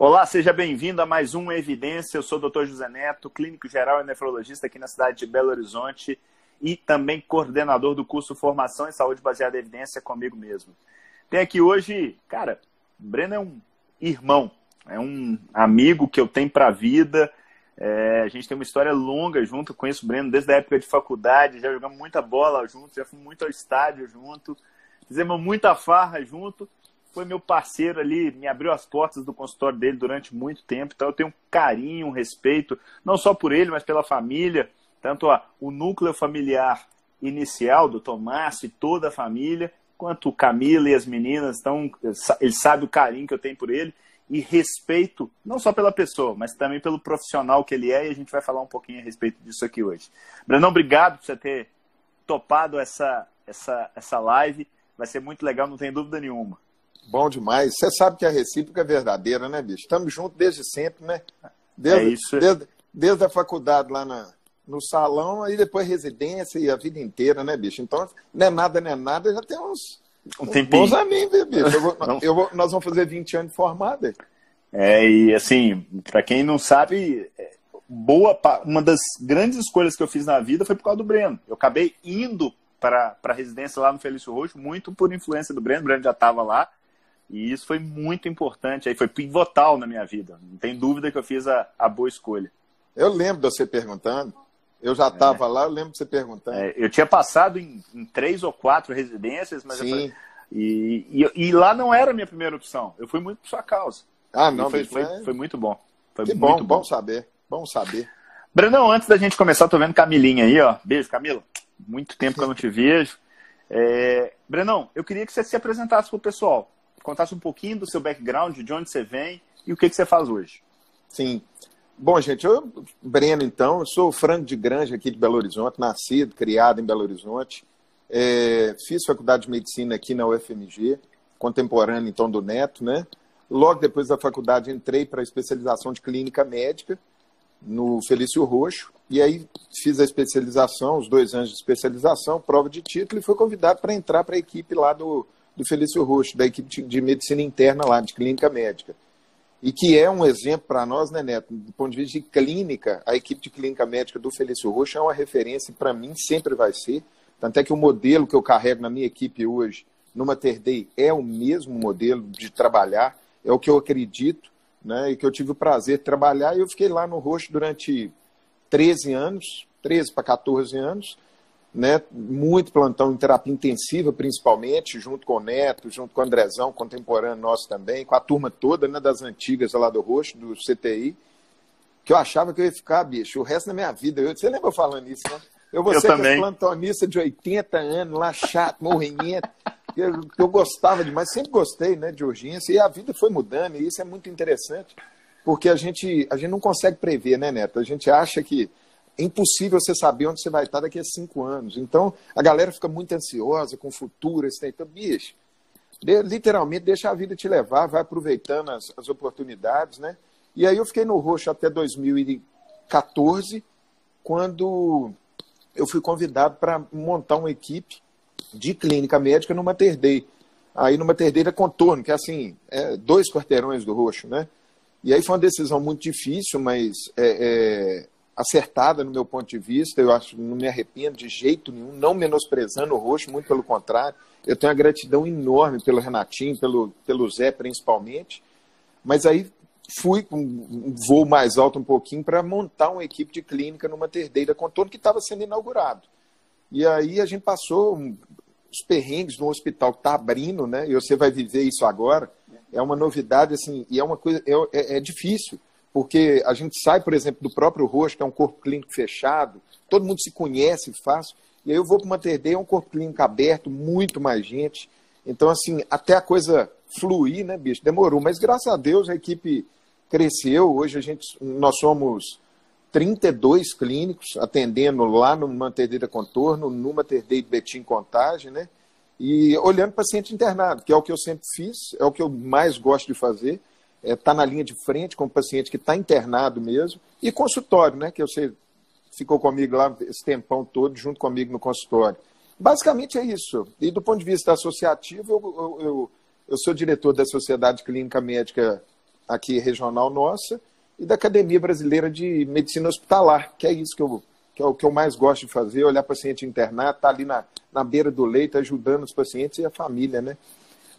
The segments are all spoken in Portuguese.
Olá, seja bem-vindo a mais um Evidência. Eu sou o Dr. José Neto, clínico geral e nefrologista aqui na cidade de Belo Horizonte e também coordenador do curso Formação em Saúde Baseada em Evidência comigo mesmo. Tem aqui hoje, cara, o Breno é um irmão, é um amigo que eu tenho para a vida. É, a gente tem uma história longa junto, conheço o Breno desde a época de faculdade, já jogamos muita bola junto, já fui muito ao estádio junto, fizemos muita farra junto. Foi meu parceiro ali, me abriu as portas do consultório dele durante muito tempo, então eu tenho um carinho, um respeito, não só por ele, mas pela família, tanto ó, o núcleo familiar inicial do Tomás e toda a família, quanto Camila e as meninas, então ele sabe o carinho que eu tenho por ele e respeito, não só pela pessoa, mas também pelo profissional que ele é, e a gente vai falar um pouquinho a respeito disso aqui hoje. Brenão, obrigado por você ter topado essa, essa, essa live, vai ser muito legal, não tem dúvida nenhuma. Bom demais. Você sabe que a recíproca é verdadeira, né, bicho? Estamos juntos desde sempre, né? Desde, é isso. Desde, desde a faculdade lá na, no salão, aí depois residência e a vida inteira, né, bicho? Então, não é nada, não é nada, já tem uns, um uns bons amigos, bicho. Eu vou, eu vou, nós vamos fazer 20 anos de formado. É, e assim, para quem não sabe, é, boa uma das grandes escolhas que eu fiz na vida foi por causa do Breno. Eu acabei indo para a residência lá no Felício Roxo, muito por influência do Breno. O Breno já estava lá. E isso foi muito importante, aí foi pivotal na minha vida. Não tem dúvida que eu fiz a, a boa escolha. Eu lembro de você perguntando. Eu já estava é. lá, eu lembro de você perguntando. É, eu tinha passado em, em, três ou quatro residências, mas Sim. e, e, e, lá não era a minha primeira opção. Eu fui muito por sua causa. Ah, não, foi, foi, foi, muito bom. Foi que muito bom, bom saber. Bom saber. Brandão, antes da gente começar, tô vendo Camilinha aí, ó. Beijo, Camila. Muito tempo que eu não te vejo. É... Brenão, eu queria que você se apresentasse para o pessoal contasse um pouquinho do seu background, de onde você vem e o que, que você faz hoje. Sim. Bom, gente, eu, Breno, então, eu sou frango de granja aqui de Belo Horizonte, nascido, criado em Belo Horizonte. É, fiz faculdade de medicina aqui na UFMG, contemporâneo, então, do Neto, né? Logo depois da faculdade, entrei para a especialização de clínica médica no Felício Roxo, e aí fiz a especialização, os dois anos de especialização, prova de título, e fui convidado para entrar para a equipe lá do do Felício Roxo, da equipe de medicina interna lá, de clínica médica. E que é um exemplo para nós, né, Neto? Do ponto de vista de clínica, a equipe de clínica médica do Felício Roxo é uma referência, para mim sempre vai ser. Tanto é que o modelo que eu carrego na minha equipe hoje, no Mater é o mesmo modelo de trabalhar, é o que eu acredito, né, e que eu tive o prazer de trabalhar. E eu fiquei lá no Roxo durante 13 anos, 13 para 14 anos, né, muito plantão em terapia intensiva, principalmente, junto com o Neto, junto com o Andrezão, contemporâneo nosso também, com a turma toda né, das antigas lá do Roxo, do CTI, que eu achava que eu ia ficar, bicho, o resto da minha vida. Eu, você lembra falando isso, né? Eu vou eu ser também. plantonista de 80 anos, lá chato, morrenhento, eu, eu gostava demais, sempre gostei né, de urgência, e a vida foi mudando, e isso é muito interessante, porque a gente, a gente não consegue prever, né, Neto? A gente acha que é impossível você saber onde você vai estar daqui a cinco anos. Então, a galera fica muito ansiosa com o futuro. Assim, então, bicho, literalmente deixa a vida te levar, vai aproveitando as, as oportunidades, né? E aí eu fiquei no Roxo até 2014, quando eu fui convidado para montar uma equipe de clínica médica no Mater Dei. Aí no Mater Dei da Contorno, que é assim, é dois quarteirões do Roxo, né? E aí foi uma decisão muito difícil, mas é, é, acertada no meu ponto de vista, eu acho, não me arrependo de jeito nenhum, não menosprezando o Roxo, muito pelo contrário. Eu tenho uma gratidão enorme pelo Renatinho, pelo, pelo Zé principalmente. Mas aí fui com um voo mais alto um pouquinho para montar uma equipe de clínica numa terdeira contorno que estava sendo inaugurado. E aí a gente passou os perrengues no hospital que está abrindo, né? E você vai viver isso agora. É uma novidade, assim, e é uma coisa, é, é, é difícil porque a gente sai, por exemplo, do próprio rosto, que é um corpo clínico fechado, todo mundo se conhece fácil, e aí eu vou para uma TD, é um corpo clínico aberto, muito mais gente. Então, assim, até a coisa fluir, né, bicho? Demorou, mas graças a Deus a equipe cresceu. Hoje a gente, nós somos 32 clínicos atendendo lá no Manter da Contorno, no Mater de Betim Contagem, né? E olhando paciente internado, que é o que eu sempre fiz, é o que eu mais gosto de fazer está é, tá na linha de frente com o paciente que está internado mesmo, e consultório, né, que você ficou comigo lá esse tempão todo, junto comigo no consultório. Basicamente é isso. E do ponto de vista associativo, eu, eu, eu, eu sou diretor da Sociedade Clínica Médica aqui regional nossa e da Academia Brasileira de Medicina Hospitalar, que é isso que eu que é o que eu mais gosto de fazer, olhar paciente internado, estar tá ali na, na beira do leito, ajudando os pacientes e a família, né?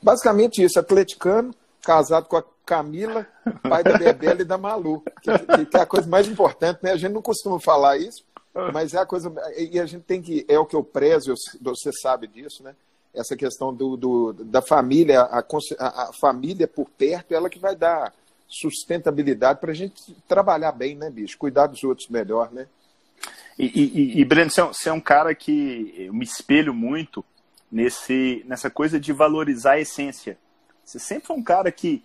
Basicamente isso, atleticano, casado com a Camila, pai da Bebela e da Malu, que, que, é a coisa mais importante, né? A gente não costuma falar isso, mas é a coisa. E a gente tem que. É o que eu prezo, você sabe disso, né? Essa questão do, do da família, a, a, família por perto, ela que vai dar sustentabilidade para a gente trabalhar bem, né, bicho? Cuidar dos outros melhor, né? E, e, e Breno, você é, você é um cara que eu me espelho muito nesse, nessa coisa de valorizar a essência. Você sempre foi um cara que.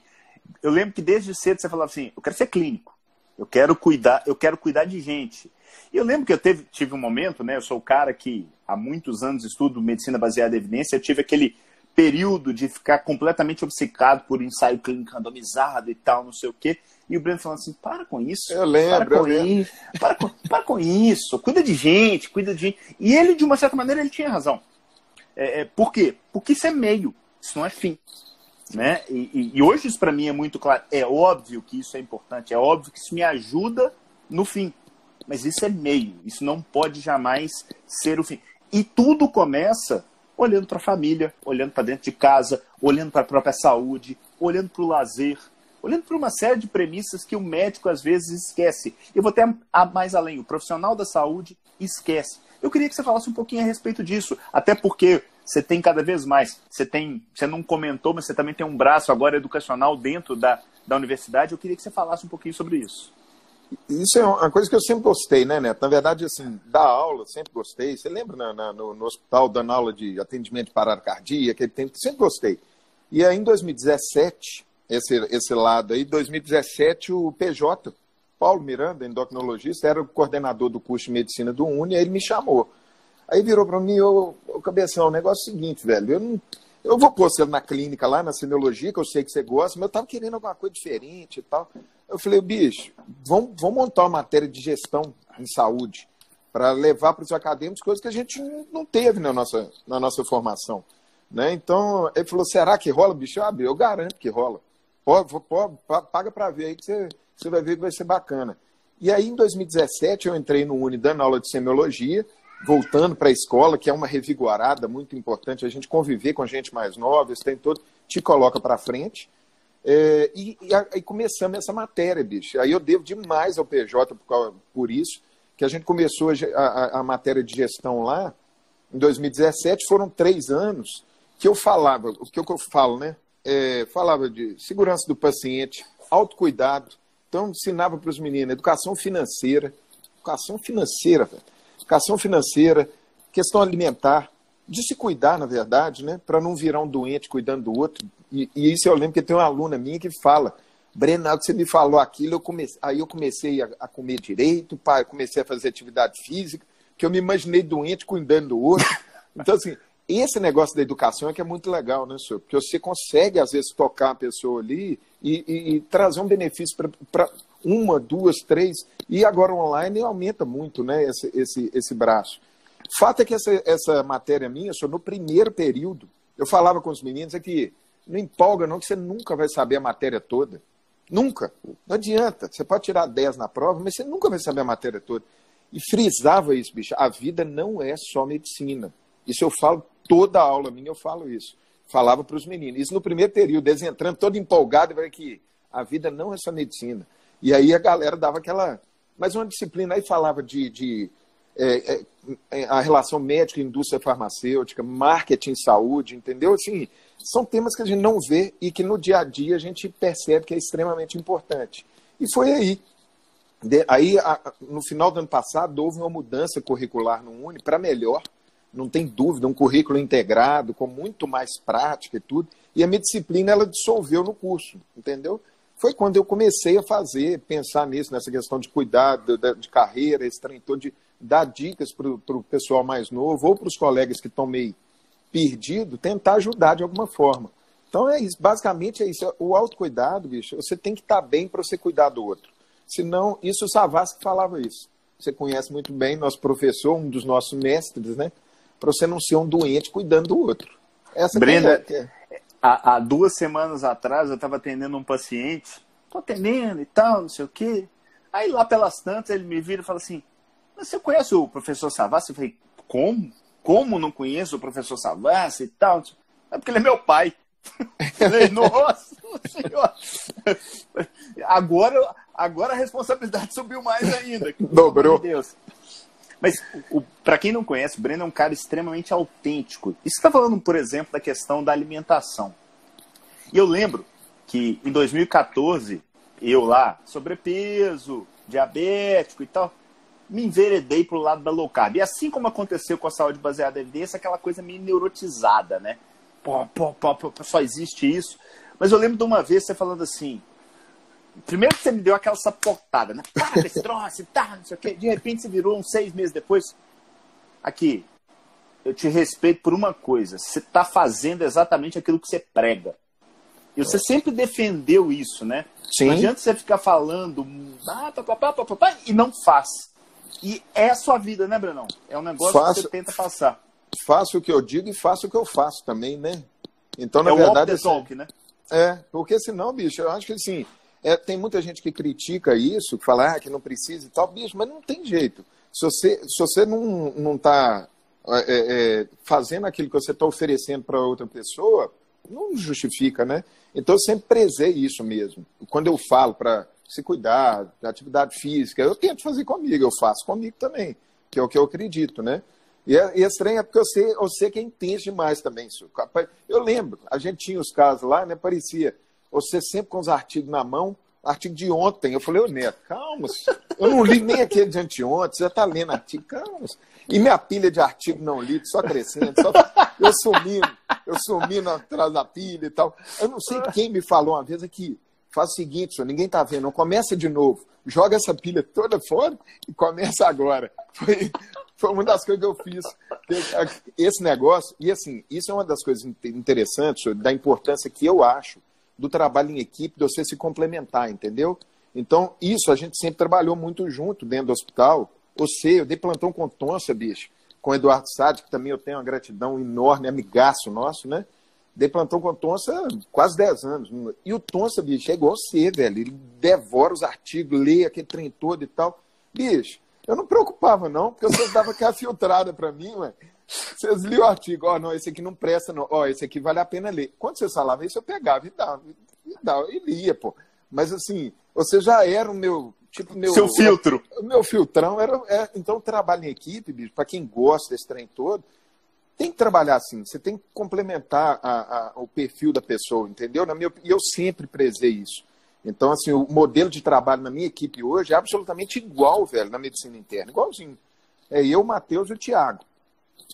Eu lembro que desde cedo você falava assim: eu quero ser clínico, eu quero cuidar, eu quero cuidar de gente. E eu lembro que eu teve, tive um momento, né? Eu sou o cara que há muitos anos estudo medicina baseada em evidência, eu tive aquele período de ficar completamente obcecado por ensaio clínico randomizado e tal, não sei o quê. E o Breno falando assim: para com isso. Eu lembro. Para com, isso, para com, para com isso. Cuida de gente, cuida de gente. E ele, de uma certa maneira, ele tinha razão. É, é, por quê? Porque isso é meio, isso não é fim. Né? E, e, e hoje isso para mim é muito claro. É óbvio que isso é importante, é óbvio que isso me ajuda no fim. Mas isso é meio, isso não pode jamais ser o fim. E tudo começa olhando para a família, olhando para dentro de casa, olhando para a própria saúde, olhando para o lazer, olhando para uma série de premissas que o médico às vezes esquece. Eu vou até mais além, o profissional da saúde esquece. Eu queria que você falasse um pouquinho a respeito disso, até porque você tem cada vez mais, você tem, você não comentou, mas você também tem um braço agora educacional dentro da, da universidade. Eu queria que você falasse um pouquinho sobre isso. Isso é uma coisa que eu sempre gostei, né, Neto? Na verdade, assim, dar aula, sempre gostei. Você lembra na, na, no, no, hospital dando aula de atendimento de parada cardíaca, sempre gostei. E aí, em 2017, esse, esse lado aí. 2017, o PJ, Paulo Miranda, endocrinologista, era o coordenador do curso de medicina do Uni, aí ele me chamou. Aí virou para mim, ô, ô Cabeção, o negócio é o seguinte, velho, eu não. Eu vou pôr você na clínica lá, na sinologia, que eu sei que você gosta, mas eu tava querendo alguma coisa diferente e tal. Eu falei, bicho, vamos, vamos montar uma matéria de gestão em saúde para levar para os acadêmicos coisas que a gente não teve na nossa, na nossa formação. Né? Então, ele falou, será que rola, bicho? Ah, eu garanto que rola. Paga para ver aí que você, você vai ver que vai ser bacana. E aí, em 2017, eu entrei no Uni dando aula de semiologia, voltando para a escola, que é uma revigorada muito importante, a gente conviver com a gente mais nova, isso tem todo, te coloca para frente. É, e, aí começamos essa matéria, bicho. Aí eu devo demais ao PJ por, por isso, que a gente começou a, a, a matéria de gestão lá em 2017, foram três anos que eu falava, o que eu falo, né? é, falava de segurança do paciente, autocuidado. Então, ensinava para os meninos educação financeira, educação financeira, velho. Educação financeira, questão alimentar, de se cuidar, na verdade, né, para não virar um doente cuidando do outro. E, e, isso eu lembro que tem uma aluna minha que fala, Brenaldo, você me falou aquilo, eu comecei, aí eu comecei a, a comer direito, pai, comecei a fazer atividade física, que eu me imaginei doente cuidando do outro. Então, assim, esse negócio da educação é que é muito legal, né, senhor? Porque você consegue, às vezes, tocar a pessoa ali e, e, e trazer um benefício para uma, duas, três. E agora online aumenta muito né, esse, esse, esse braço. Fato é que essa, essa matéria minha, senhor, no primeiro período, eu falava com os meninos é que não empolga não, que você nunca vai saber a matéria toda. Nunca. Não adianta. Você pode tirar 10 na prova, mas você nunca vai saber a matéria toda. E frisava isso, bicho. A vida não é só medicina. Isso eu falo toda aula minha eu falo isso. Falava para os meninos. Isso no primeiro período, eles entrando todo empolgado, vai que a vida não é só medicina. E aí a galera dava aquela. Mas uma disciplina aí falava de, de é, é, a relação médica indústria farmacêutica, marketing saúde, entendeu? Assim, são temas que a gente não vê e que no dia a dia a gente percebe que é extremamente importante. E foi aí. De, aí, a, no final do ano passado, houve uma mudança curricular no Uni para melhor não tem dúvida, um currículo integrado, com muito mais prática e tudo. E a minha disciplina, ela dissolveu no curso, entendeu? Foi quando eu comecei a fazer, pensar nisso, nessa questão de cuidar de, carreira, esse trem todo, de dar dicas para o pessoal mais novo, ou para os colegas que estão meio perdidos, tentar ajudar de alguma forma. Então é isso, basicamente é isso. O autocuidado, bicho, você tem que estar tá bem para você cuidar do outro. Senão, isso o Savassi falava isso. Você conhece muito bem, nosso professor, um dos nossos mestres, né? para você não ser um doente cuidando do outro. Essa Brenda, é, é. Há, há, duas semanas atrás eu estava atendendo um paciente tô atendendo e tal, não sei o quê. Aí lá pelas tantas ele me vira e fala assim, você conhece o professor Savassi? Eu falei, como? Como não conheço o professor Savassi e tal? É porque ele é meu pai. falei, nossa senhora. Agora, agora a responsabilidade subiu mais ainda. Dobrou. Deus. Mas, para quem não conhece, o Breno é um cara extremamente autêntico. E você está falando, por exemplo, da questão da alimentação. E eu lembro que em 2014, eu lá, sobrepeso, diabético e tal, me enveredei para o lado da low carb. E assim como aconteceu com a saúde baseada em evidência, aquela coisa meio neurotizada, né? Pô, pô, pô, pô, só existe isso. Mas eu lembro de uma vez você falando assim, Primeiro que você me deu aquela sapotada, né? Para desse troço, tá, não sei o quê. De repente você virou uns seis meses depois. Aqui, eu te respeito por uma coisa. Você está fazendo exatamente aquilo que você prega. E você sempre defendeu isso, né? Sim. Não adianta você ficar falando ah, papapá, papapá, e não faz. E é a sua vida, né, Brenão? É um negócio faço, que você tenta passar. Faço o que eu digo e faço o que eu faço também, né? Então, na é verdade. É o talk, né? É, porque senão, bicho, eu acho que assim, é, tem muita gente que critica isso, que fala ah, que não precisa e tal, bicho, mas não tem jeito. Se você, se você não está não tá, é, é, é, fazendo aquilo que você está oferecendo para outra pessoa, não justifica, né? Então eu sempre prezei isso mesmo. Quando eu falo para se cuidar da atividade física, eu tento fazer comigo, eu faço comigo também, que é o que eu acredito, né? E é, e é estranho é porque eu sei, que é intenso demais também. Isso. Eu lembro, a gente tinha os casos lá, né? Parecia você sempre com os artigos na mão, artigo de ontem. Eu falei, ô Neto, calma, eu não li nem aquele de anteontem, você já está lendo artigo, calma. E minha pilha de artigo não lido, só crescendo, só... eu sumindo, eu sumindo atrás da pilha e tal. Eu não sei quem me falou uma vez aqui, faz o seguinte, senhor, ninguém está vendo, não começa de novo, joga essa pilha toda fora e começa agora. Foi, foi uma das coisas que eu fiz. Esse negócio, e assim, isso é uma das coisas interessantes, da importância que eu acho do trabalho em equipe, de você se complementar, entendeu? Então, isso a gente sempre trabalhou muito junto dentro do hospital. Você, eu dei plantão com Tonça, bicho, com o Eduardo Sade, que também eu tenho uma gratidão enorme, amigaço nosso, né? Dei plantão com Tonça quase 10 anos. E o Tonça, bicho, é igual você, velho. Ele devora os artigos, lê aquele trem todo e tal. Bicho, eu não preocupava, não, porque você dava aquela filtrada para mim, ué. Vocês liam o artigo, ó, oh, não, esse aqui não presta, não. Ó, oh, esse aqui vale a pena ler. Quando você falava isso, eu pegava e dava, e dava, e lia, pô. Mas assim, você já era o meu, tipo, meu... Seu filtro. O meu filtrão era... É, então, trabalho em equipe, bicho, para quem gosta desse trem todo, tem que trabalhar assim. Você tem que complementar a, a, o perfil da pessoa, entendeu? Na minha, e eu sempre prezei isso. Então, assim, o modelo de trabalho na minha equipe hoje é absolutamente igual, velho, na medicina interna. Igualzinho. É eu, o Matheus e o Tiago.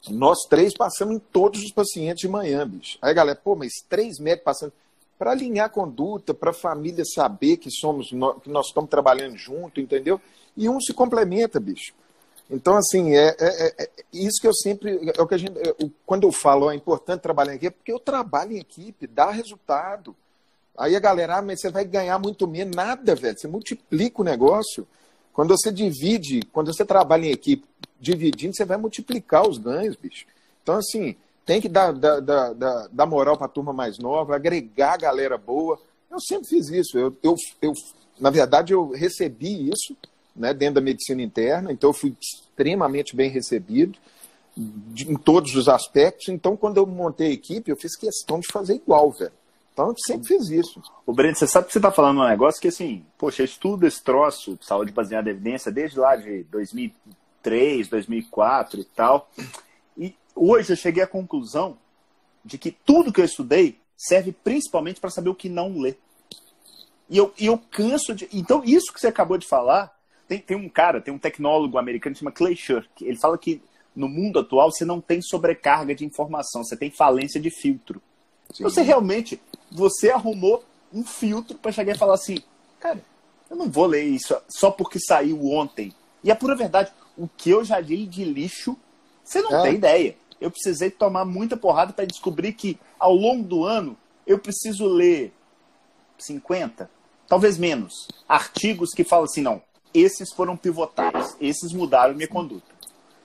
Nós três passamos em todos os pacientes de manhã, bicho. Aí, galera, pô, mas três médicos passando. Para alinhar a conduta, para a família saber que somos que nós estamos trabalhando junto, entendeu? E um se complementa, bicho. Então, assim, é, é, é, é isso que eu sempre. É o que a gente, é, quando eu falo, é importante trabalhar em equipe, porque eu trabalho em equipe, dá resultado. Aí a galera, ah, mas você vai ganhar muito menos. Nada, velho. Você multiplica o negócio. Quando você divide, quando você trabalha em equipe, dividindo, você vai multiplicar os ganhos, bicho. Então, assim, tem que dar, dar, dar, dar moral para a turma mais nova, agregar galera boa. Eu sempre fiz isso. Eu, eu, eu, na verdade, eu recebi isso né, dentro da medicina interna, então eu fui extremamente bem recebido de, em todos os aspectos. Então, quando eu montei a equipe, eu fiz questão de fazer igual, velho. Então, eu sempre fiz isso. O Breno, você sabe que você está falando um negócio que, assim, poxa, eu estudo esse troço, saúde baseada em evidência, desde lá de 2000 2003, 2004 e tal. E hoje eu cheguei à conclusão de que tudo que eu estudei serve principalmente para saber o que não ler. E eu, e eu canso de. Então, isso que você acabou de falar, tem, tem um cara, tem um tecnólogo americano que chama Clay Shirk. Ele fala que no mundo atual você não tem sobrecarga de informação, você tem falência de filtro. Sim. Você realmente, você arrumou um filtro para chegar e falar assim, cara, eu não vou ler isso só porque saiu ontem. E a pura verdade, o que eu já li de lixo, você não é. tem ideia. Eu precisei tomar muita porrada para descobrir que ao longo do ano eu preciso ler 50, talvez menos, artigos que falam assim, não, esses foram pivotados, esses mudaram minha conduta.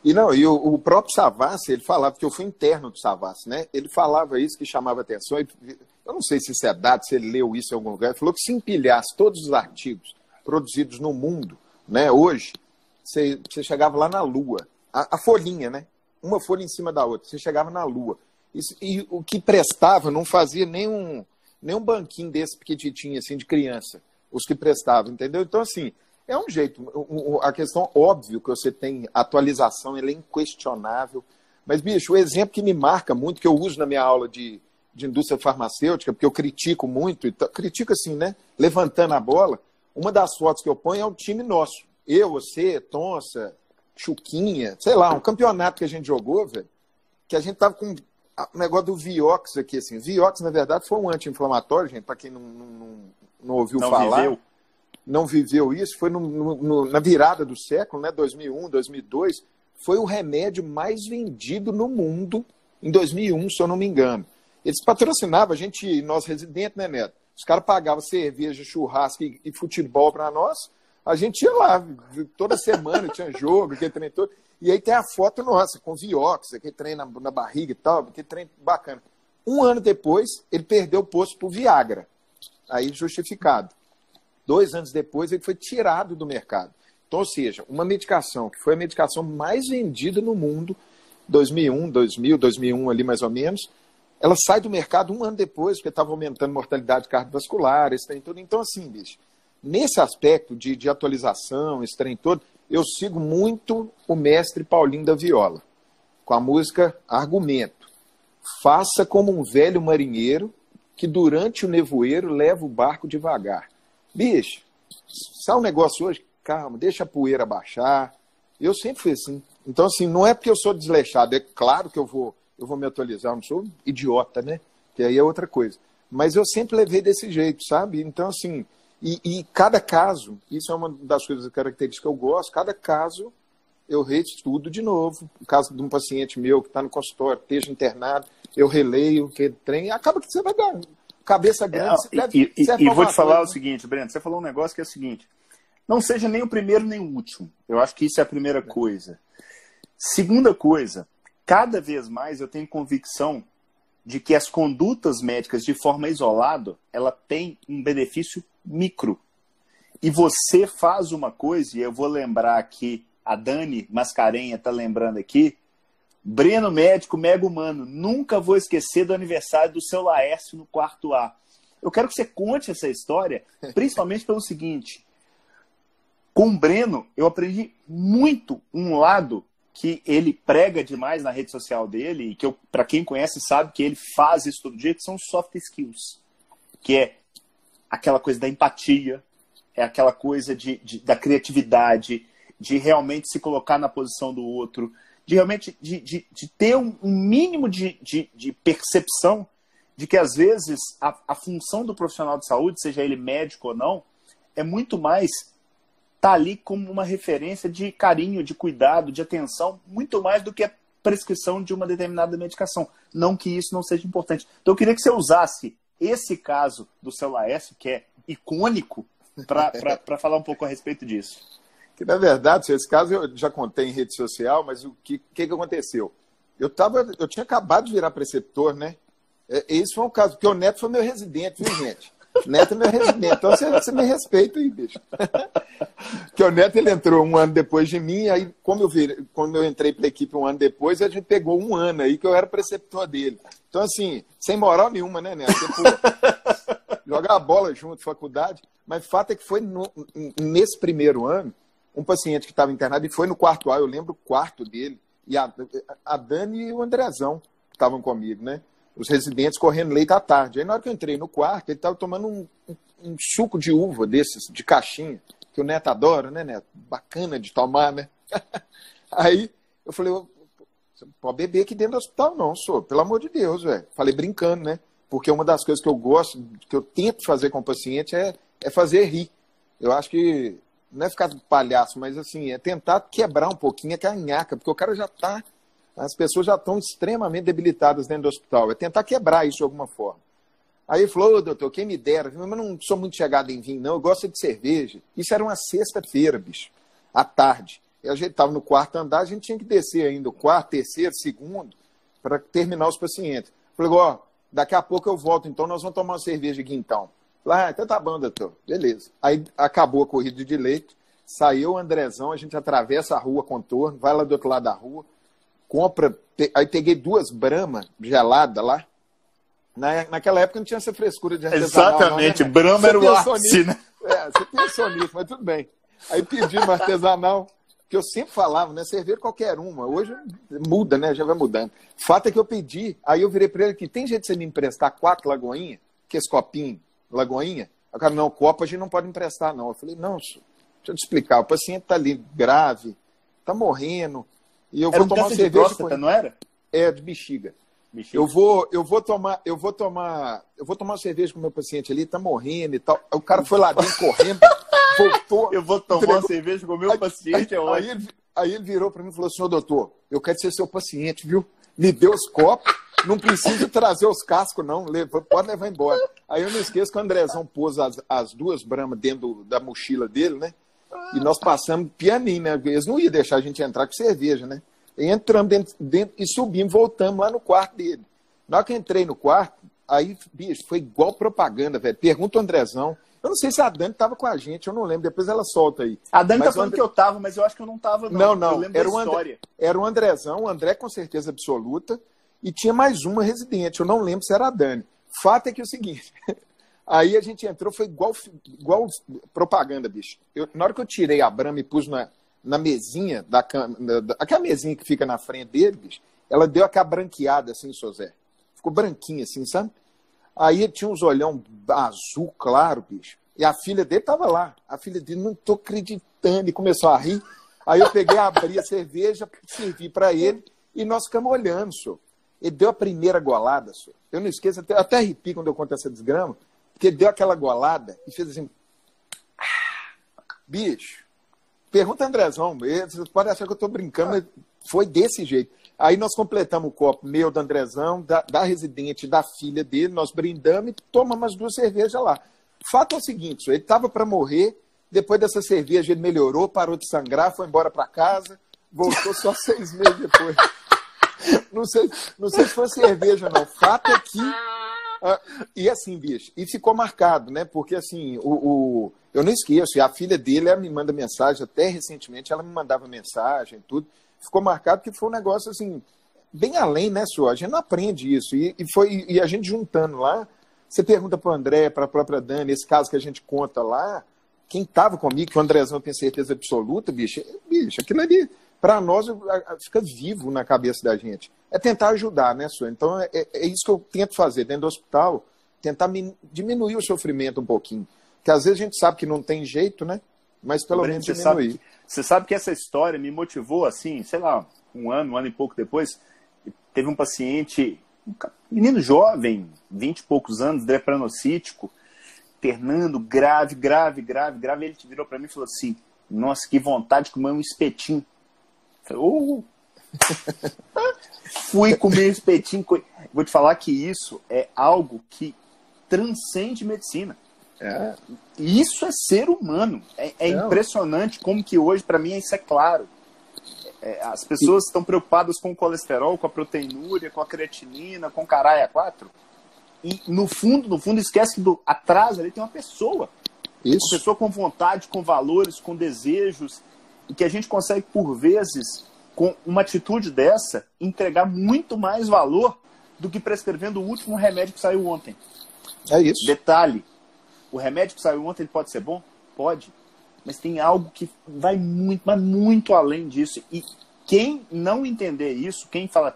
E não, e o, o, próprio Savassi, ele falava, que eu fui interno do Savassi, né? Ele falava isso que chamava atenção. Eu não sei se isso é dado, se ele leu isso em algum lugar. Ele falou que se empilhasse todos os artigos produzidos no mundo, né, hoje, você, você chegava lá na Lua. A, a, folhinha, né? Uma folha em cima da outra. Você chegava na Lua. E, e o que prestava não fazia nem um, nem um banquinho desse pequititinho, assim, de criança. Os que prestavam, entendeu? Então, assim, é um jeito. A questão, óbvio, que você tem atualização, ela é inquestionável. Mas, bicho, o exemplo que me marca muito, que eu uso na minha aula de, de indústria farmacêutica, porque eu critico muito, critico assim, né? Levantando a bola, uma das fotos que eu ponho é o time nosso. Eu, você, Tonça, Chuquinha, sei lá, um campeonato que a gente jogou, velho, que a gente tava com o negócio do Vioxx aqui, assim. Vioxx, na verdade, foi um anti-inflamatório, gente, para quem não, não, não ouviu não falar. Viveu não viveu isso, foi no, no, na virada do século, né, 2001, 2002, foi o remédio mais vendido no mundo em 2001, se eu não me engano. Eles patrocinavam a gente, nós residentes, né, Neto? Os caras pagavam cerveja, churrasco e, e futebol para nós. A gente ia lá, toda semana tinha jogo, aquele trem todo. E aí tem a foto nossa, com Vioxx, aquele trem na, na barriga e tal, aquele trem bacana. Um ano depois, ele perdeu o posto pro Viagra. Aí justificado. Dois anos depois, ele foi tirado do mercado. Então, ou seja, uma medicação que foi a medicação mais vendida no mundo, 2001, 2000, 2001 ali mais ou menos, ela sai do mercado um ano depois, porque estava aumentando mortalidade cardiovascular, esse trem todo. Então, assim, bicho, nesse aspecto de, de atualização, esse trem todo, eu sigo muito o mestre Paulinho da Viola, com a música Argumento. Faça como um velho marinheiro que durante o nevoeiro leva o barco devagar. Bicho, sai um negócio hoje, calma, deixa a poeira baixar. Eu sempre fui assim. Então, assim, não é porque eu sou desleixado, é claro que eu vou, eu vou me atualizar, eu não sou idiota, né? Que aí é outra coisa. Mas eu sempre levei desse jeito, sabe? Então, assim, e, e cada caso, isso é uma das coisas características que eu gosto, cada caso eu reestudo de novo. O caso de um paciente meu que está no consultório, esteja internado, eu releio, que trem, acaba que você vai dar cabeça grande. É, deve, e, e, e vou te falar coisa, o seguinte, Breno, você falou um negócio que é o seguinte: não seja nem o primeiro nem o último. Eu acho que isso é a primeira coisa. Segunda coisa, cada vez mais eu tenho convicção de que as condutas médicas de forma isolada, ela tem um benefício micro. E você faz uma coisa, e eu vou lembrar aqui, a Dani Mascarenha está lembrando aqui, Breno Médico, mega humano. Nunca vou esquecer do aniversário do seu Laércio no quarto A. Eu quero que você conte essa história, principalmente pelo seguinte. Com o Breno, eu aprendi muito um lado que ele prega demais na rede social dele, e que para quem conhece sabe que ele faz isso todo dia, que são soft skills. Que é aquela coisa da empatia, é aquela coisa de, de da criatividade, de realmente se colocar na posição do outro, de realmente de, de, de ter um, mínimo de, de, de, percepção de que, às vezes, a, a função do profissional de saúde, seja ele médico ou não, é muito mais tá ali como uma referência de carinho, de cuidado, de atenção, muito mais do que a prescrição de uma determinada medicação. Não que isso não seja importante. Então, eu queria que você usasse esse caso do seu Laércio, que é icônico, para falar um pouco a respeito disso. Que, na verdade, esse caso eu já contei em rede social, mas o que, que, que aconteceu? Eu, tava, eu tinha acabado de virar preceptor, né? É, esse foi um caso, porque o Neto foi meu residente, viu, gente? Neto é meu residente, então você, você me respeita aí, bicho. porque o Neto ele entrou um ano depois de mim, aí como eu, virei, quando eu entrei para a equipe um ano depois, a gente pegou um ano aí que eu era preceptor dele. Então, assim, sem moral nenhuma, né, Neto? Tipo, jogar a bola junto, faculdade. Mas o fato é que foi no, nesse primeiro ano, um paciente que estava internado e foi no quarto A, eu lembro o quarto dele, e a, a Dani e o Andrezão estavam comigo, né? Os residentes correndo leite à tarde. Aí na hora que eu entrei no quarto, ele estava tomando um, um, suco de uva desses, de caixinha, que o Neto adora, né, Neto? Bacana de tomar, né? Aí eu falei, você pode beber aqui dentro do hospital, não, senhor, pelo amor de Deus, velho. Falei brincando, né? Porque uma das coisas que eu gosto, que eu tento fazer com o paciente é, é fazer rir. Eu acho que não é ficar palhaço, mas assim, é tentar quebrar um pouquinho aquela nhaca, porque o cara já está, as pessoas já estão extremamente debilitadas dentro do hospital. É tentar quebrar isso de alguma forma. Aí ele falou, oh, doutor, quem me dera, mas não sou muito chegado em vinho, não, eu gosto de cerveja. Isso era uma sexta-feira, bicho, à tarde. E a gente estava no quarto andar, a gente tinha que descer ainda o quarto, terceiro, segundo, para terminar os pacientes. Falei, ó, daqui a pouco eu volto, então nós vamos tomar uma cerveja aqui então. Lá, ah, então tá bom, doutor. Beleza. Aí acabou a corrida de leite, saiu o Andrezão, a gente atravessa a rua contorno, vai lá do outro lado da rua, compra. Aí peguei duas Brahma gelada lá. Na, naquela época não tinha essa frescura de artesanal. Exatamente, não, né? Brahma era o ápice, né? É, você pensou nisso, mas tudo bem. Aí pedi uma artesanal, que eu sempre falava, né? Cerveja qualquer uma. Hoje muda, né? Já vai mudando. Fato é que eu pedi, aí eu virei para ele que tem jeito de você me emprestar quatro lagoinhas, que esse copinho Lagoinha? O cara, não, copo a gente não pode emprestar, não. Eu falei, não, deixa eu te explicar. O paciente está ali grave, está morrendo. E eu era vou um tomar uma cerveja. De próstata, não era? É, de bexiga. bexiga. Eu vou, eu vou tomar, eu vou tomar, eu vou tomar uma cerveja com o meu paciente ali, tá morrendo e tal. O cara foi lá dentro correndo, voltou. Eu vou tomar entregou. uma cerveja com o meu aí, paciente, aí, é aí, ele, aí ele virou para mim e falou assim, ô doutor, eu quero ser seu paciente, viu? Me deu os copos não precisa trazer os cascos, não. Leva, pode levar embora. Aí eu não esqueço que o Andrezão pôs as, as duas bramas dentro da mochila dele, né? E nós passamos pianinho, né? Eles não iam deixar a gente entrar com cerveja, né? E entramos dentro, dentro e subimos, voltamos lá no quarto dele. Na hora que eu entrei no quarto, aí, bicho, foi igual propaganda, velho. Pergunta o Andrezão. Eu não sei se a Dani estava com a gente, eu não lembro. Depois ela solta aí. A Dani mas tá falando André... que eu tava, mas eu acho que eu não tava, não. Não, não. era, o André... era o Andrezão, o André com certeza absoluta e tinha mais uma residente. Eu não lembro se era a Dani. Fato é que é o seguinte. Aí a gente entrou, foi igual, igual propaganda, bicho. Eu, na hora que eu tirei a Brama e pus na, na mesinha, da, aquela mesinha que fica na frente dele, bicho, ela deu aquela branqueada assim, Sozé. Ficou branquinha assim, sabe? Aí tinha uns olhão azul claro, bicho. E a filha dele tava lá. A filha dele, não tô acreditando, e começou a rir. Aí eu peguei, abri a cerveja, servi para ele, e nós ficamos olhando, senhor. Ele deu a primeira golada, senhor. Eu não esqueço, até, até arrepio quando eu conto essa desgrama, porque deu aquela golada e fez assim. Bicho, pergunta Andrezão, pode achar que eu estou brincando, mas foi desse jeito. Aí nós completamos o copo meu, do Andrezão, da, da residente, da filha dele, nós brindamos e tomamos as duas cervejas lá. Fato é o seguinte, ele estava para morrer, depois dessa cerveja ele melhorou, parou de sangrar, foi embora para casa, voltou só seis meses depois não, sei, não sei se foi cerveja, não. Fato é que. Uh, e assim, bicho, e ficou marcado, né? Porque assim, o, o, eu não esqueço, e a filha dele ela me manda mensagem, até recentemente ela me mandava mensagem, tudo. Ficou marcado que foi um negócio assim, bem além, né, senhor? A gente não aprende isso. E, e foi, e a gente juntando lá, você pergunta para o André, para a própria Dani, esse caso que a gente conta lá, quem estava comigo, que o Andrezão tem certeza absoluta, bicho, bicho, aquilo ali para nós fica vivo na cabeça da gente. É tentar ajudar, né, Sua? Então é, é, isso que eu tento fazer dentro do hospital, tentar diminuir o sofrimento um pouquinho. Que às vezes a gente sabe que não tem jeito, né? Mas pelo menos diminuir. Sabe que, você sabe que essa história me motivou assim, sei lá, um ano, um ano e pouco depois, teve um paciente, um menino jovem, vinte e poucos anos, drepranocítico, internando grave, grave, grave, grave. Ele virou para mim e falou assim: Nossa, que vontade de comer um espetinho. Uh! Fui comer espetinho. Vou te falar que isso é algo que transcende medicina. É. Isso é ser humano. É, é impressionante como que hoje, para mim, isso é claro. É, as pessoas e... estão preocupadas com o colesterol, com a proteinúria, com a creatinina, com caralho 4 e no fundo, no fundo, esquece que do, atrás ali tem uma pessoa. Isso. Uma pessoa com vontade, com valores, com desejos, e que a gente consegue, por vezes, com uma atitude dessa, entregar muito mais valor do que prescrevendo o último remédio que saiu ontem. É isso. Detalhe: o remédio que saiu ontem pode ser bom? Pode. Mas tem algo que vai muito, mas muito além disso. E quem não entender isso, quem fala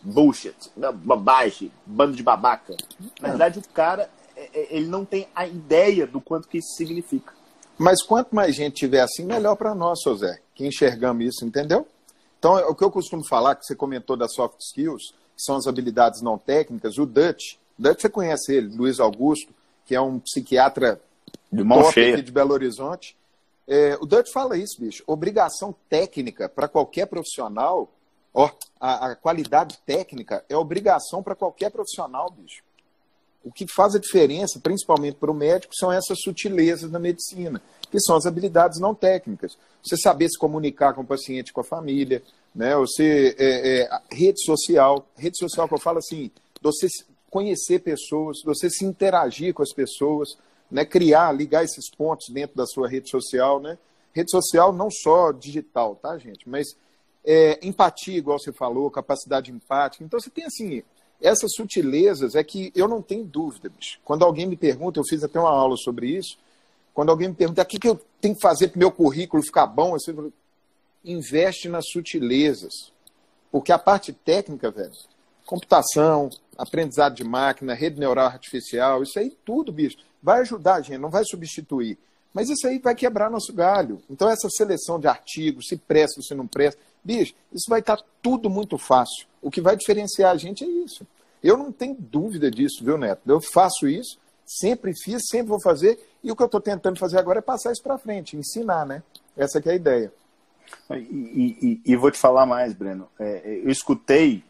bullshit, bobagem, bando de babaca, na verdade o cara é, é, ele não tem a ideia do quanto que isso significa. Mas quanto mais gente tiver assim, melhor para nós, seu Zé, que enxergamos isso, entendeu? Então, é o que eu costumo falar, que você comentou das soft skills, que são as habilidades não técnicas, o Dutch, Dutch você conhece ele, Luiz Augusto, que é um psiquiatra de mão cheia. aqui de Belo Horizonte. É, o Dutch fala isso, bicho. Obrigação técnica para qualquer profissional, ó, a, a, qualidade técnica é obrigação para qualquer profissional, bicho. O que faz a diferença, principalmente para o médico, são essas sutilezas da medicina, que são as habilidades não técnicas. Você saber se comunicar com o paciente, com a família, né? Você é, é, rede social, rede social que eu falo assim, você conhecer pessoas, você se interagir com as pessoas, né? Criar, ligar esses pontos dentro da sua rede social, né? Rede social não só digital, tá, gente? Mas é, empatia, igual você falou, capacidade empática. Então você tem assim essas sutilezas é que eu não tenho dúvida, bicho. Quando alguém me pergunta, eu fiz até uma aula sobre isso, quando alguém me pergunta o que, que eu tenho que fazer para o meu currículo ficar bom, eu sempre investe nas sutilezas. Porque a parte técnica, velho, computação, aprendizado de máquina, rede neural artificial, isso aí tudo, bicho, vai ajudar a gente, não vai substituir. Mas isso aí vai quebrar nosso galho. Então, essa seleção de artigos, se presta, se não presta, bicho, isso vai estar tudo muito fácil. O que vai diferenciar a gente é isso. Eu não tenho dúvida disso, viu, Neto? Eu faço isso, sempre fiz, sempre vou fazer, e o que eu estou tentando fazer agora é passar isso para frente, ensinar, né? Essa é a ideia. E, e, e, vou te falar mais, Breno. É, eu escutei,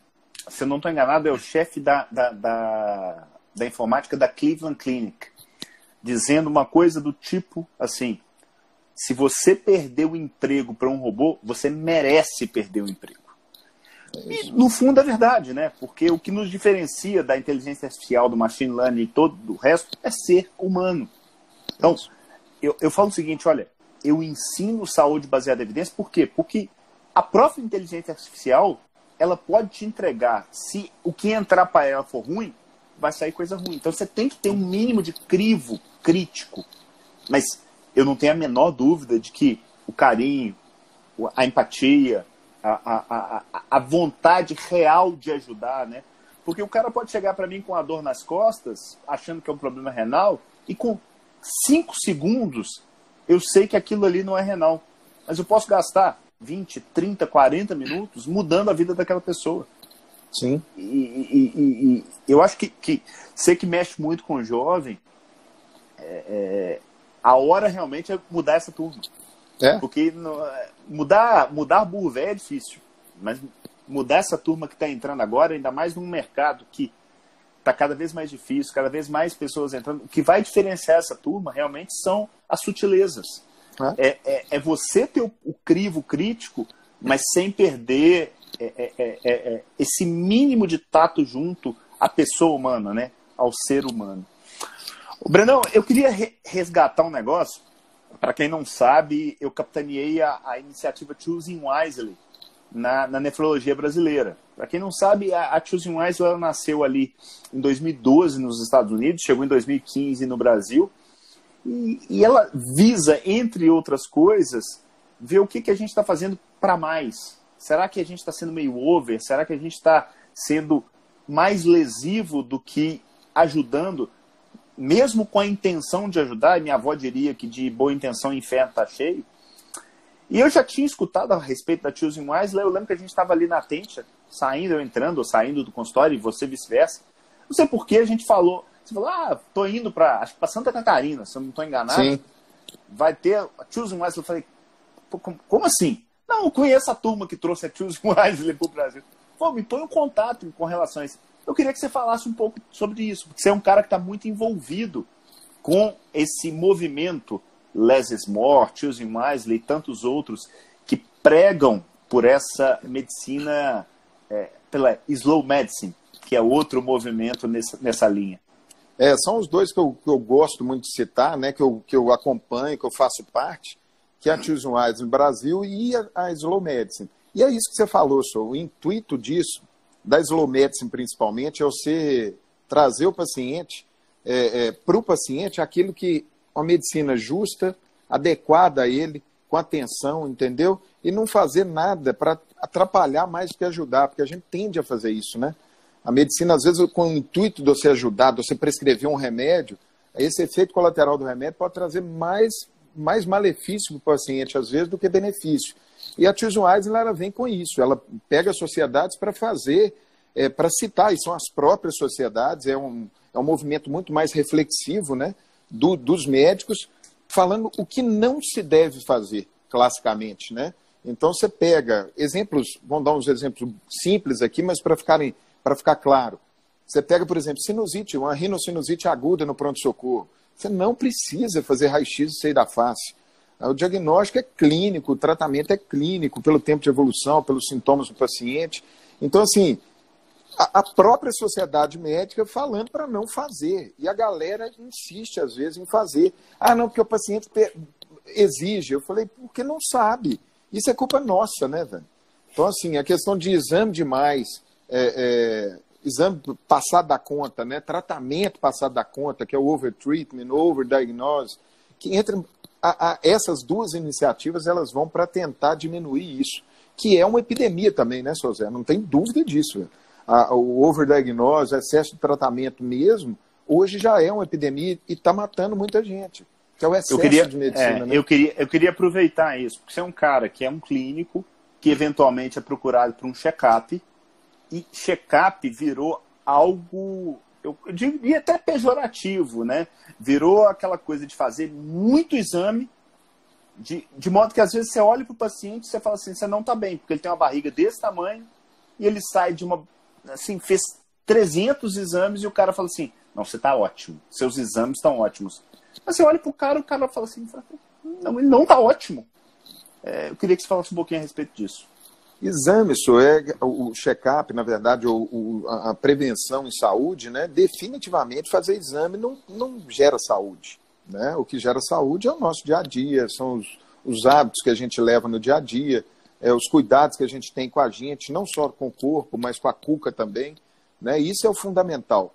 se eu não estou enganado, é o chefe da, da, da, da informática da Cleveland Clinic, dizendo uma coisa do tipo assim: se você perder o emprego para um robô, você merece perder o emprego. E, no fundo é verdade, né? Porque o que nos diferencia da inteligência artificial, do machine learning e todo o resto é ser humano. Então, eu, eu falo o seguinte, olha, eu ensino saúde baseada em evidência, por quê? Porque a própria inteligência artificial, ela pode te entregar, se o que entrar para ela for ruim, vai sair coisa ruim. Então você tem que ter um mínimo de crivo crítico. Mas eu não tenho a menor dúvida de que o carinho, a empatia, a, a, a, vontade real de ajudar, né? Porque o cara pode chegar para mim com a dor nas costas, achando que é um problema renal, e com cinco segundos eu sei que aquilo ali não é renal. Mas eu posso gastar 20, 30, 40 minutos mudando a vida daquela pessoa. Sim. E, e, e, e eu acho que, que você que mexe muito com o jovem, é, é, a hora realmente é mudar essa turma. É? Porque no, mudar, mudar burro velho é difícil. Mas mudar essa turma que está entrando agora, ainda mais num mercado que está cada vez mais difícil, cada vez mais pessoas entrando. O que vai diferenciar essa turma realmente são as sutilezas. É, é, é, é você ter o, o, crivo crítico, mas sem perder é, é, esse mínimo de tato junto à pessoa humana, né? ao ser humano. O Brenão, eu queria re resgatar um negócio. Para quem não sabe, eu capitaneei a, a iniciativa Choosing Wisely, na, na nefrologia brasileira. Para quem não sabe, a, a Choosing Wise ela nasceu ali em 2012 nos Estados Unidos, chegou em 2015 no Brasil, e, e ela visa, entre outras coisas, ver o que, que a gente está fazendo para mais. Será que a gente está sendo meio over? Será que a gente está sendo mais lesivo do que ajudando? Mesmo com a intenção de ajudar, minha avó diria que de boa intenção inferno está cheio, e eu já tinha escutado a respeito da Choosing Wisely, eu lembro que a gente estava ali na tente, saindo, eu entrando, ou saindo do consultório, e você vice-versa. Não sei por que a gente falou, você falou, ah, tô indo para, acho que para Santa Catarina, se eu não estou enganado. Sim. Vai ter a Choosing Wisely. Eu falei, como assim? Não, eu conheço a turma que trouxe a Choosing Wisely para o Brasil. Pô, me põe um contato com relação a isso. Eu queria que você falasse um pouco sobre isso, porque você é um cara que está muito envolvido com esse movimento Les More, Choosing Wisely e tantos outros que pregam por essa medicina, é, pela slow medicine, que é outro movimento nessa, nessa linha. É, são os dois que eu, que eu gosto muito de citar, né, que, eu, que eu acompanho, que eu faço parte, que é a Choosing Wisely no Brasil e a, a Slow Medicine. E é isso que você falou, sou. O intuito disso, da Slow Medicine principalmente, é você trazer o paciente, é, é, para o paciente, aquilo que uma medicina justa, adequada a ele, com atenção, entendeu? E não fazer nada para atrapalhar mais que ajudar, porque a gente tende a fazer isso, né? A medicina, às vezes, com o intuito de você ajudar, de você prescrever um remédio, esse efeito colateral do remédio pode trazer mais, mais malefício para o paciente, às vezes, do que benefício. E a Eisner, ela vem com isso, ela pega sociedades para fazer, é, para citar, e são as próprias sociedades, é um, é um movimento muito mais reflexivo, né? do, dos médicos falando o que não se deve fazer, classicamente, né? Então você pega exemplos, vamos dar uns exemplos simples aqui, mas para ficarem para ficar claro. Você pega, por exemplo, sinusite, uma rinocinusite aguda no pronto-socorro. Você não precisa fazer raio-x e sair da face. O diagnóstico é clínico, o tratamento é clínico, pelo tempo de evolução, pelos sintomas do paciente. Então, assim, a, própria sociedade médica falando para não fazer. E a galera insiste, às vezes, em fazer. Ah, não, porque o paciente exige. Eu falei, porque não sabe. Isso é culpa nossa, né, velho? Então, assim, a questão de exame demais, é, é, exame passado da conta, né? Tratamento passado da conta, que é o overtreatment, overdiagnose, que entre a, a, essas duas iniciativas elas vão para tentar diminuir isso, que é uma epidemia também, né, Sozé? Não tem dúvida disso. A, o overdiagnose, excesso de tratamento mesmo, hoje já é uma epidemia e está matando muita gente. Que é o excesso queria, de medicina. É, né? eu, queria, eu queria aproveitar isso, porque você é um cara que é um clínico, que eventualmente é procurado para um check-up, e check-up virou algo eu diria até pejorativo, né? Virou aquela coisa de fazer muito exame, de, de modo que às vezes você olha para o paciente e você fala assim, você não está bem, porque ele tem uma barriga desse tamanho e ele sai de uma, assim, fez 300 exames e o cara fala assim, não, você está ótimo, seus exames estão ótimos. Mas você olha para o cara, o cara fala assim, não, ele não está ótimo. É, eu queria que você falasse um pouquinho a respeito disso. Exame, isso é o check-up, na verdade, o, a prevenção em saúde, né? Definitivamente fazer exame não, não gera saúde. Né? O que gera saúde é o nosso dia a dia, são os, os hábitos que a gente leva no dia a dia, é, os cuidados que a gente tem com a gente, não só com o corpo, mas com a cuca também. Né? Isso é o fundamental.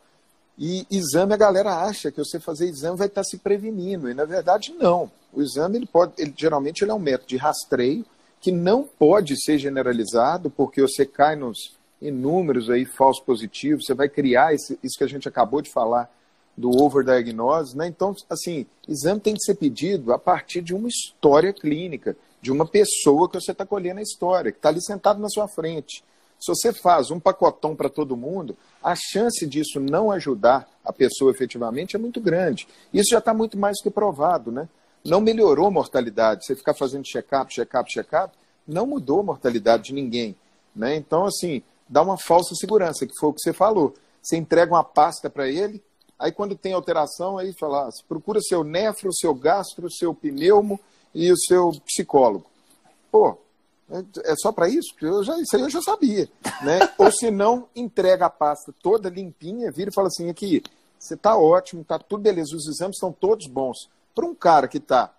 E exame, a galera acha que você fazer exame vai estar se prevenindo, e na verdade não. O exame, ele pode, ele, geralmente, ele é um método de rastreio, que não pode ser generalizado, porque você cai nos inúmeros aí falsos positivos, você vai criar esse, isso que a gente acabou de falar do overdiagnose, né? Então, assim, exame tem que ser pedido a partir de uma história clínica, de uma pessoa que você está colhendo a história, que está ali sentado na sua frente. Se você faz um pacotão para todo mundo, a chance disso não ajudar a pessoa efetivamente é muito grande. Isso já está muito mais que provado, né? Não melhorou a mortalidade. Você ficar fazendo check-up, check-up, check-up, não mudou a mortalidade de ninguém. Né? Então, assim, dá uma falsa segurança, que foi o que você falou. Você entrega uma pasta para ele, aí quando tem alteração, aí fala, ah, procura seu nefro, seu gastro, seu pneumo e o seu psicólogo. Pô, é, é só para isso? Eu já, isso aí eu já sabia. Né? Ou se não, entrega a pasta toda limpinha, vira e fala assim, aqui, você está ótimo, está tudo beleza, os exames estão todos bons. Para um cara que está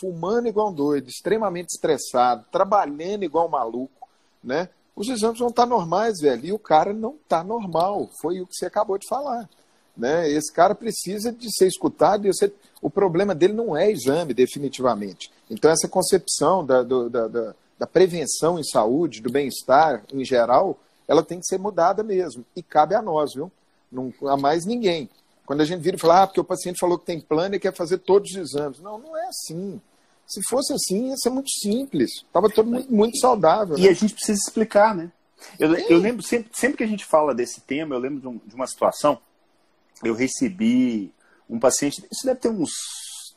fumando igual um doido, extremamente estressado, trabalhando igual um maluco, né? Os exames vão estar tá normais, velho. E o cara não está normal. Foi o que você acabou de falar. Né? Esse cara precisa de ser escutado e você... o problema dele não é exame, definitivamente. Então, essa concepção da, do, da, da, da prevenção em saúde, do bem-estar em geral, ela tem que ser mudada mesmo. E cabe a nós, viu? Não a mais ninguém. Quando a gente vira e fala, ah, porque o paciente falou que tem plano e quer fazer todos os exames. Não, não é assim. Se fosse assim, ia ser muito simples. Estava todo mundo muito saudável. E né? a gente precisa explicar, né? Eu, eu lembro, sempre, sempre que a gente fala desse tema, eu lembro de, um, de uma situação. Eu recebi um paciente, isso deve ter uns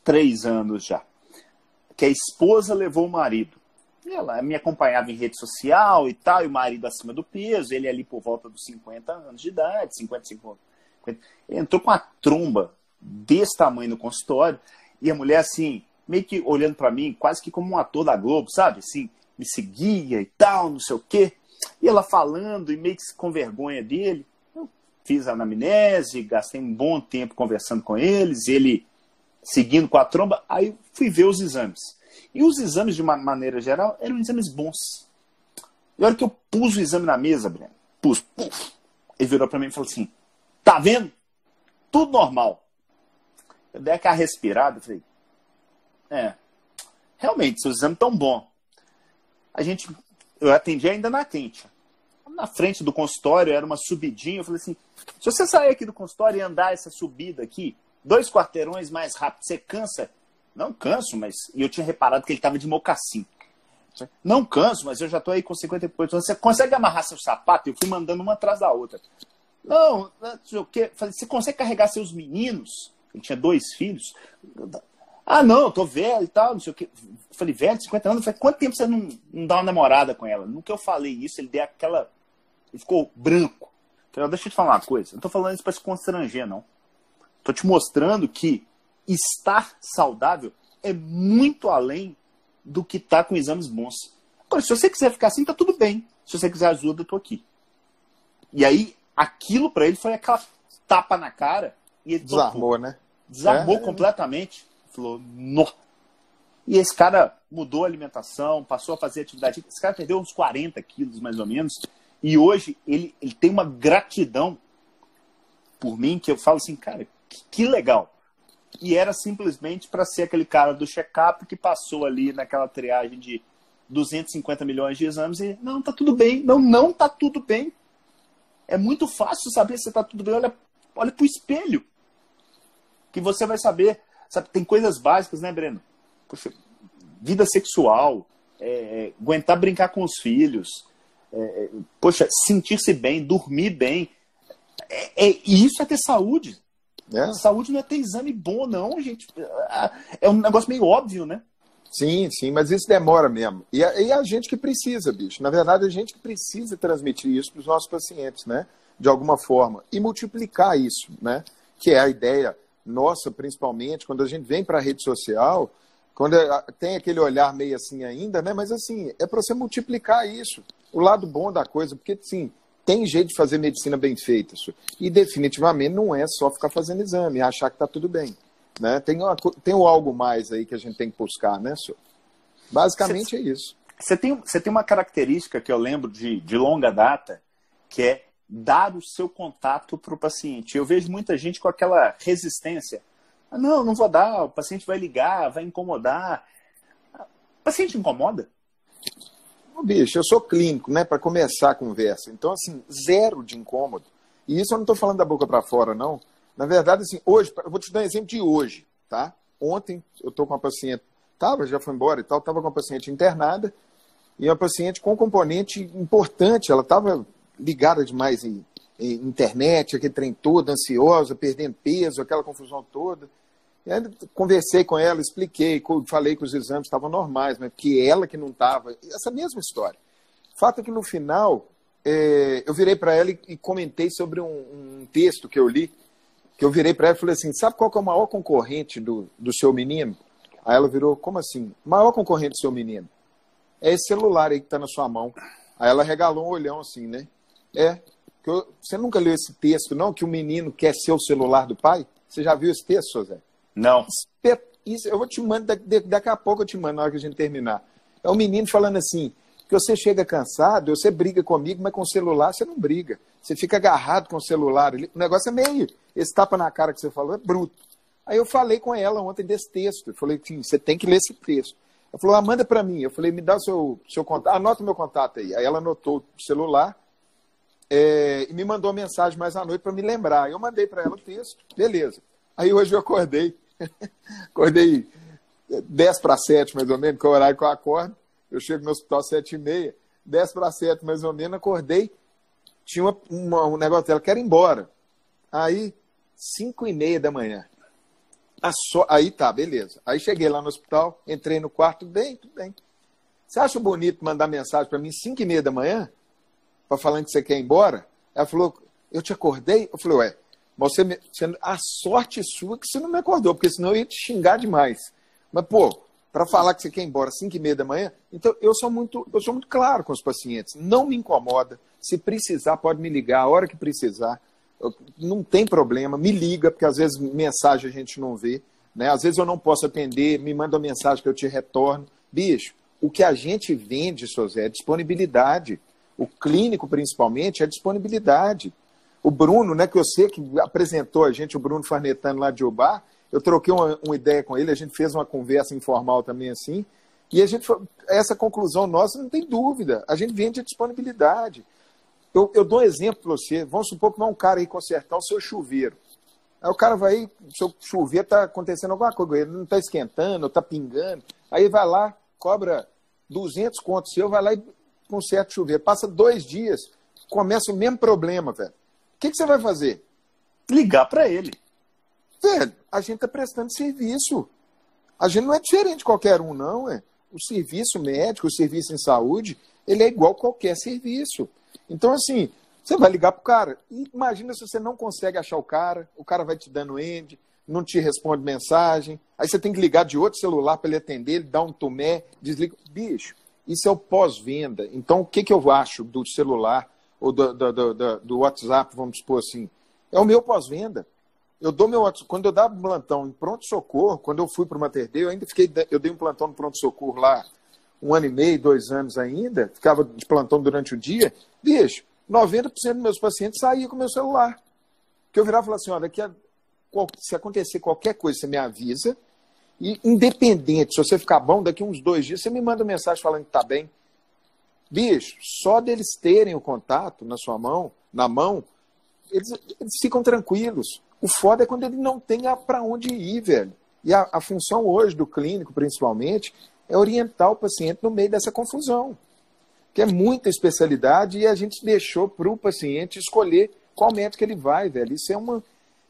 três anos já, que a esposa levou o marido. Ela me acompanhava em rede social e tal, e o marido acima do peso, ele ali por volta dos 50 anos de idade, 55 ele entrou com a tromba desse tamanho no consultório e a mulher, assim, meio que olhando para mim, quase que como um ator da Globo, sabe? Assim, me seguia e tal, não sei o quê. E ela falando e meio que com vergonha dele. Eu fiz a anamnese, gastei um bom tempo conversando com eles, ele seguindo com a tromba. Aí fui ver os exames. E os exames, de uma maneira geral, eram exames bons. E a hora que eu pus o exame na mesa, Breno, pus, puf, ele virou para mim e falou assim: Tá vendo? Tudo normal. Eu dei aquela respirada e falei, é, realmente, seus exames tão bom. A gente, eu atendi ainda na quente. Na frente do consultório era uma subidinha. Eu falei assim: se você sair aqui do consultório e andar essa subida aqui, dois quarteirões mais rápido, você cansa? Não canso, mas. E eu tinha reparado que ele estava de mocassim. Não canso, mas eu já estou aí com 50 e poucos anos. Você consegue amarrar seu sapato? Eu fui mandando uma atrás da outra. Não, não sei o quê. Falei, você consegue carregar seus meninos? Ele tinha dois filhos. Ah, não, tô velho e tal, não sei o quê. Falei, velho, 50 anos. Falei, quanto tempo você não, não dá uma namorada com ela? Nunca eu falei isso, ele deu aquela. Ele ficou branco. Então, deixa eu te falar uma coisa. Não tô falando isso para se constranger, não. Tô te mostrando que estar saudável é muito além do que tá com exames bons. Agora, se você quiser ficar assim, tá tudo bem. Se você quiser ajuda, eu tô aqui. E aí, aquilo para ele foi aquela tapa na cara e ele desarmou, topou. né? Desarmou é. completamente. Falou, no. E esse cara mudou a alimentação, passou a fazer atividade. Esse cara perdeu uns 40 quilos, mais ou menos. E hoje ele, ele tem uma gratidão por mim que eu falo assim, cara, que, que legal. E era simplesmente para ser aquele cara do check-up que passou ali naquela triagem de 250 milhões de exames e não, tá tudo bem. Não, não tá tudo bem. É muito fácil saber se tá tudo bem. Olha, olha pro espelho. Que você vai saber. Sabe, tem coisas básicas, né, Breno? Poxa, vida sexual, é, é aguentar brincar com os filhos, é, é, poxa, sentir-se bem, dormir bem. É, é, isso é ter saúde. É. Saúde não é ter exame bom, não, gente. É um negócio meio óbvio, né? Sim, sim, mas isso demora mesmo. E a, e a gente que precisa, bicho. Na verdade, a gente que precisa transmitir isso para os nossos pacientes, né? De alguma forma. E multiplicar isso, né? Que é a ideia nossa, principalmente, quando a gente vem para a rede social, quando é, tem aquele olhar meio assim ainda, né? Mas assim, é para você multiplicar isso o lado bom da coisa, porque sim, tem jeito de fazer medicina bem feita. Isso. E definitivamente não é só ficar fazendo exame e achar que está tudo bem. Né? Tem, uma, tem um algo mais aí que a gente tem que buscar, né, senhor? Basicamente cê, é isso. Você tem, você tem uma característica que eu lembro de, de longa data, que é dar o seu contato para o paciente. Eu vejo muita gente com aquela resistência. Ah, não, não vou dar, o paciente vai ligar, vai incomodar. O paciente incomoda? bicho, eu sou clínico, né, para começar a conversa. Então, assim, zero de incômodo. E isso eu não estou falando da boca para fora, não. Na verdade, assim, hoje, eu vou te dar um exemplo de hoje, tá? Ontem eu estou com uma paciente, tava, já foi embora e tal, estava com uma paciente internada e uma paciente com um componente importante, ela estava ligada demais em, em, internet, aquele trem todo, ansiosa, perdendo peso, aquela confusão toda. E aí, conversei com ela, expliquei, falei que os exames estavam normais, mas que ela que não estava. Essa mesma história. O fato é que no final, é, eu virei para ela e, e, comentei sobre um, um, texto que eu li, que eu virei para ela e falei assim: sabe qual é o maior concorrente do, do seu menino? Aí ela virou: como assim? Maior concorrente do seu menino? É esse celular aí que está na sua mão. Aí ela regalou um olhão assim, né? É. Eu, você nunca leu esse texto, não? Que o menino quer ser o celular do pai? Você já viu esse texto, José? Não. Isso, eu vou te mandar, daqui a pouco eu te mando na hora que a gente terminar. É um menino falando assim, que você chega cansado, você briga comigo, mas com o celular você não briga. Você fica agarrado com o celular. O negócio é meio. Esse tapa na cara que você falou é bruto. Aí eu falei com ela ontem desse texto. Eu falei assim, você tem que ler esse texto. Ela falou, ah, manda para mim. Eu falei, me dá o seu, seu contato, anota o meu contato aí. Aí ela anotou o celular é, e me mandou uma mensagem mais à noite para me lembrar. Eu mandei para ela o texto, beleza. Aí hoje eu acordei, Acordei 10 para 7, mais ou menos, que é o horário que eu acordo. Eu chego no hospital às 7 e meia. 10 para 7, mais ou menos, acordei. Tinha uma, uma, um negócio dela, quero ir embora. Aí, 5 e meia da manhã. So... Aí tá, beleza. Aí cheguei lá no hospital, entrei no quarto, tudo bem, tudo bem. Você acha bonito mandar mensagem para mim 5 e meia da manhã? Para falando que você quer ir embora? Ela falou, eu te acordei? Eu falei, ué, mas você, você, a sorte sua que você não me acordou, porque senão eu ia te xingar demais. Mas, pô, para falar que você quer ir embora às 5 e meia da manhã, então eu sou muito, eu sou muito claro com os pacientes. Não me incomoda. Se precisar, pode me ligar a hora que precisar. Eu, não tem problema, me liga, porque às vezes mensagem a gente não vê. Né? Às vezes eu não posso atender, me manda uma mensagem que eu te retorno. Bicho, o que a gente vende, Sozé, é disponibilidade. O clínico, principalmente, é disponibilidade. O Bruno, né, que eu sei que apresentou a gente, o Bruno Farnetano lá de Ubar, eu troquei uma, uma, ideia com ele, a gente fez uma conversa informal também assim, e a gente essa conclusão nossa não tem dúvida, a gente vende a disponibilidade. Eu, eu dou um exemplo para você, vamos supor que vai um cara aí consertar o seu chuveiro. Aí o cara vai, o seu chuveiro está acontecendo alguma coisa, ele não está esquentando, está pingando, aí vai lá, cobra 200 contos seu, vai lá e conserta o chuveiro. Passa dois dias, começa o mesmo problema, velho que, que você vai fazer? Ligar para ele. Velho, a gente está prestando serviço. A gente não é diferente de qualquer um, não. É. O serviço médico, o serviço em saúde, ele é igual qualquer serviço. Então, assim, Você vai ligar pro cara. E imagina se você não consegue achar o cara, o cara vai te dando end, não te responde mensagem, aí você tem que ligar de outro celular para ele atender, ele dá um tomé, desliga. Bicho, isso é o pós-venda. Então, o que, que eu acho do celular ou do, do, do, do WhatsApp, vamos supor assim? É o meu pós-venda. Eu dou meu quando eu dava um plantão em pronto-socorro, quando eu fui para o Mater Dei, eu ainda fiquei, eu dei um plantão no pronto-socorro lá um ano e meio, dois anos ainda, ficava de plantão durante o dia, bicho, 90% dos meus pacientes saíam com meu celular. Que eu virava e falava assim, olha, a, se acontecer qualquer coisa, você me avisa, e independente, se você ficar bom, daqui uns dois dias, você me manda mensagem falando que está bem. Bicho, só deles terem o contato na sua mão, na mão, eles, eles ficam tranquilos. O foda é quando ele não tem para onde ir, velho. E a, a função hoje do clínico, principalmente, é orientar o paciente no meio dessa confusão. Que é muita especialidade e a gente deixou para o paciente escolher qual médico ele vai, velho. Isso é uma,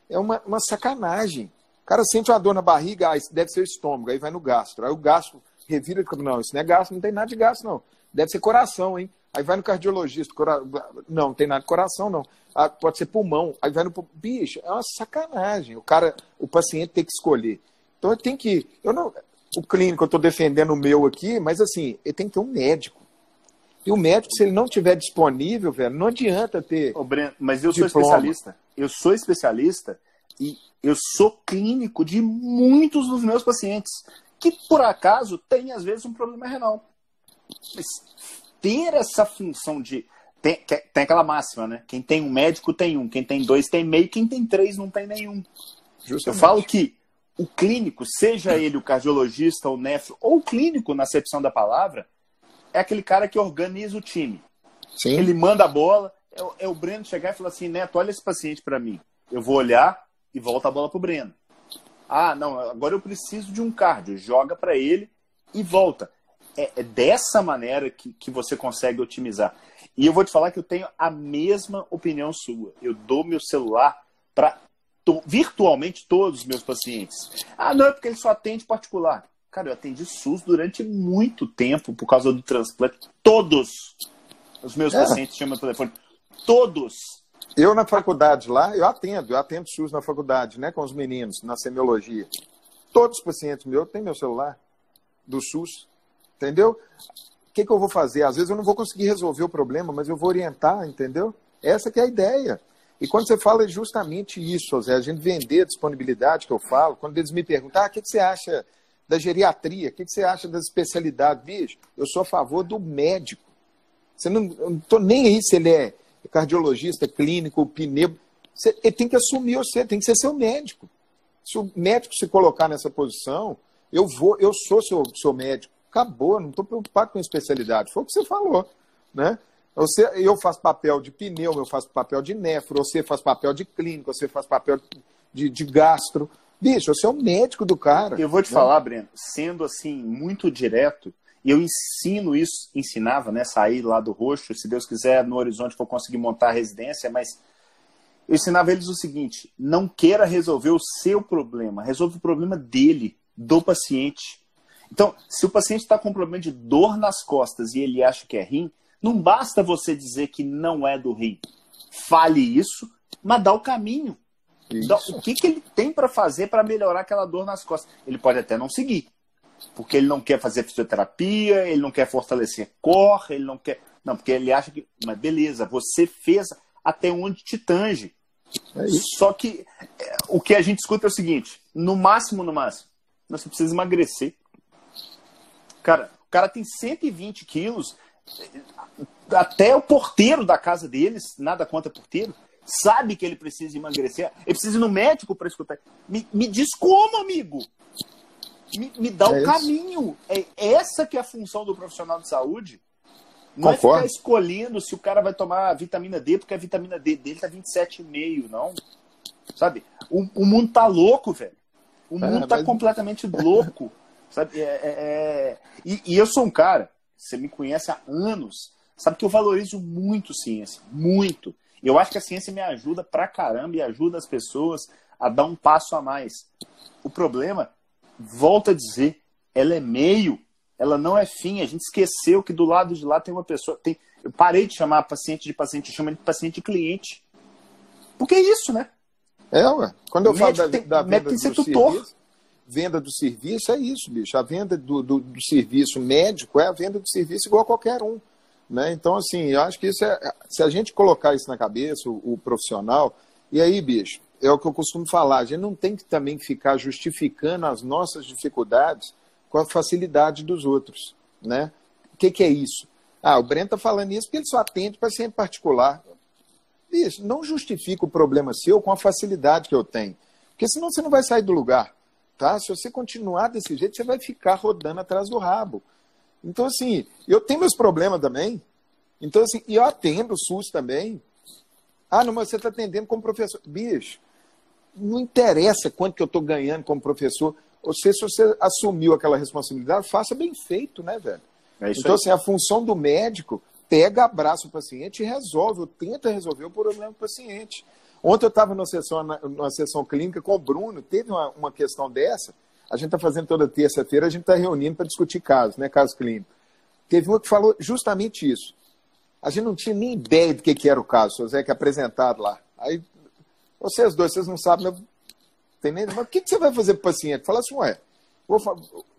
é uma, uma sacanagem. O cara sente uma dor na barriga, ah, deve ser o estômago, aí vai no gastro. Aí o gastro revira e fala, não, isso não é gastro, não tem nada de gastro, não. Deve ser coração, hein? Aí vai no cardiologista, cora... não, não tem nada de coração, não. Ah, pode ser pulmão. Aí vai no bicho, é uma sacanagem. O cara, o paciente tem que escolher. Então tem que, eu não, o clínico eu estou defendendo o meu aqui, mas assim, ele tem que ter um médico. E o médico, se ele não tiver disponível, velho, não adianta ter. Ô, Breno, mas eu diploma. sou especialista. Eu sou especialista e eu sou clínico de muitos dos meus pacientes que por acaso têm às vezes um problema renal. Mas ter essa função de. Tem, tem aquela máxima, né? Quem tem um médico tem um, quem tem dois tem meio, quem tem três não tem nenhum. Justamente. Eu falo que o clínico, seja ele o cardiologista, o nefro, ou o clínico na acepção da palavra, é aquele cara que organiza o time. Sim. Ele manda a bola, é, é o Breno chegar e falar assim, Neto, olha esse paciente para mim. Eu vou olhar e volta a bola pro Breno. Ah, não, agora eu preciso de um cardio. Joga para ele e volta é, é dessa maneira que, que você consegue otimizar. E eu vou te falar que eu tenho a mesma opinião sua. Eu dou meu celular para to, virtualmente todos os meus pacientes. Ah, não, é porque ele só atende particular. Cara, eu atendi SUS durante muito tempo por causa do transplante. Todos os meus é. pacientes tinham meu telefone. Todos. Eu na faculdade lá, eu atendo, eu atendo SUS na faculdade, né, com os meninos, na semiologia. Todos os pacientes meus têm meu celular do SUS. Entendeu? O que, que eu vou fazer? Às vezes eu não vou conseguir resolver o problema, mas eu vou orientar, entendeu? Essa que é a ideia. E quando você fala justamente isso, Zé, a gente vender a disponibilidade que eu falo, quando eles me perguntam, ah, o que, que você acha da geriatria, o que, que você acha das especialidades? Bicho, eu sou a favor do médico. Você não, estou nem aí se ele é cardiologista, clínico, pneu. Você, ele tem que assumir você, tem que ser seu médico. Se o médico se colocar nessa posição, eu vou, eu sou seu, seu médico acabou, não estou preocupado com a especialidade. Foi o que você falou, né? Você, eu faço papel de pneu, eu faço papel de nefro, você faz papel de clínico, você faz papel de, de gastro. Bicho, você é o médico do cara. Eu vou te né? falar, Breno, sendo assim, muito direto, e eu ensino isso, ensinava, né? Sair lá do roxo, se Deus quiser, no horizonte vou conseguir montar a residência, mas eu ensinava eles o seguinte: não queira resolver o seu problema, resolve o problema dele, do paciente. Então, se o paciente está com problema de dor nas costas e ele acha que é rim, não basta você dizer que não é do rim. Fale isso, mas dá o caminho. Dá, o que, que ele tem para fazer para melhorar aquela dor nas costas? Ele pode até não seguir, porque ele não quer fazer fisioterapia, ele não quer fortalecer core, ele não quer. Não, porque ele acha que. Mas beleza, você fez até onde te tange. É Só que é, o que a gente escuta é o seguinte: no máximo, no máximo, você precisa emagrecer. Cara, o cara tem 120 quilos, até o porteiro da casa deles, nada contra porteiro, sabe que ele precisa emagrecer, ele precisa ir no médico para escutar. Me, me diz como, amigo? Me, me dá é o um caminho. É essa que é a função do profissional de saúde. Não Concordo. é ficar escolhendo se o cara vai tomar vitamina D, porque a vitamina D dele tá 27,5, não. Sabe? O, o mundo tá louco, velho. O é, mundo tá mas... completamente louco. Sabe? É, é, é... E, e, eu sou um cara, você me conhece há anos, sabe que eu valorizo muito ciência, muito. Eu acho que a ciência me ajuda pra caramba e ajuda as pessoas a dar um passo a mais. O problema, volto a dizer, ela é meio, ela não é fim. A gente esqueceu que do lado de lá tem uma pessoa. Tem... Eu parei de chamar paciente de paciente, eu chamo de paciente de cliente. Porque é isso, né? É, ué. Quando eu falo da, tem, da venda do serviço, venda do serviço é isso, bicho. A venda do, do, do, serviço médico é a venda do serviço igual a qualquer um. Né? Então, assim, eu acho que isso é. Se a gente colocar isso na cabeça, o, o profissional, e aí, bicho, é o que eu costumo falar, a gente não tem que também ficar justificando as nossas dificuldades com a facilidade dos outros. Né? O que, que é isso? Ah, o Breno está falando isso porque ele só atende paciente particular. Bicho, não justifica o problema seu com a facilidade que eu tenho. Porque senão você não vai sair do lugar. Tá? Se você continuar desse jeito, você vai ficar rodando atrás do rabo. Então, assim, eu tenho meus problemas também. Então, assim, e eu atendo o SUS também. Ah, não, mas você está atendendo como professor. Bicho, não interessa quanto que eu estou ganhando como professor. Ou seja, se você assumiu aquela responsabilidade, faça bem feito, né, velho? É então, aí. assim, a função do médico pega, abraça o paciente e resolve, ou tenta resolver o problema do paciente. Ontem eu estava numa sessão, numa sessão clínica com o Bruno, teve uma, uma questão dessa. A gente está fazendo toda terça-feira, a gente está reunindo para discutir casos, né, casos clínicos. Teve uma que falou justamente isso. A gente não tinha nem ideia do que, que era o caso, o Zé que apresentado lá. Aí, vocês dois, vocês não sabem, tem nem. Mas o que, que você vai fazer para o paciente? Fala assim, ué, vou,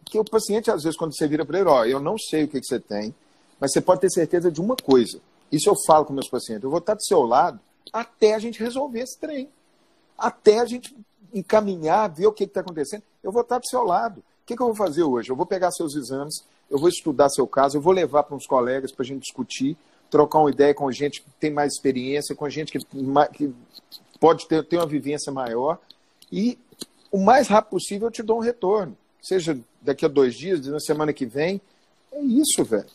que o paciente, às vezes, quando você vira para ele, ó, eu não sei o que, que você tem, mas você pode ter certeza de uma coisa. Isso eu falo com meus pacientes. Eu vou estar do seu lado até a gente resolver esse trem. Até a gente encaminhar, ver o que está acontecendo. Eu vou estar do seu lado. O que, que, eu vou fazer hoje? Eu vou pegar seus exames, eu vou estudar seu caso, eu vou levar para uns colegas para a gente discutir, trocar uma ideia com gente que tem mais experiência, com gente que, que pode ter, ter uma vivência maior. E o mais rápido possível eu te dou um retorno. Seja daqui a dois dias, na semana que vem. É isso, velho.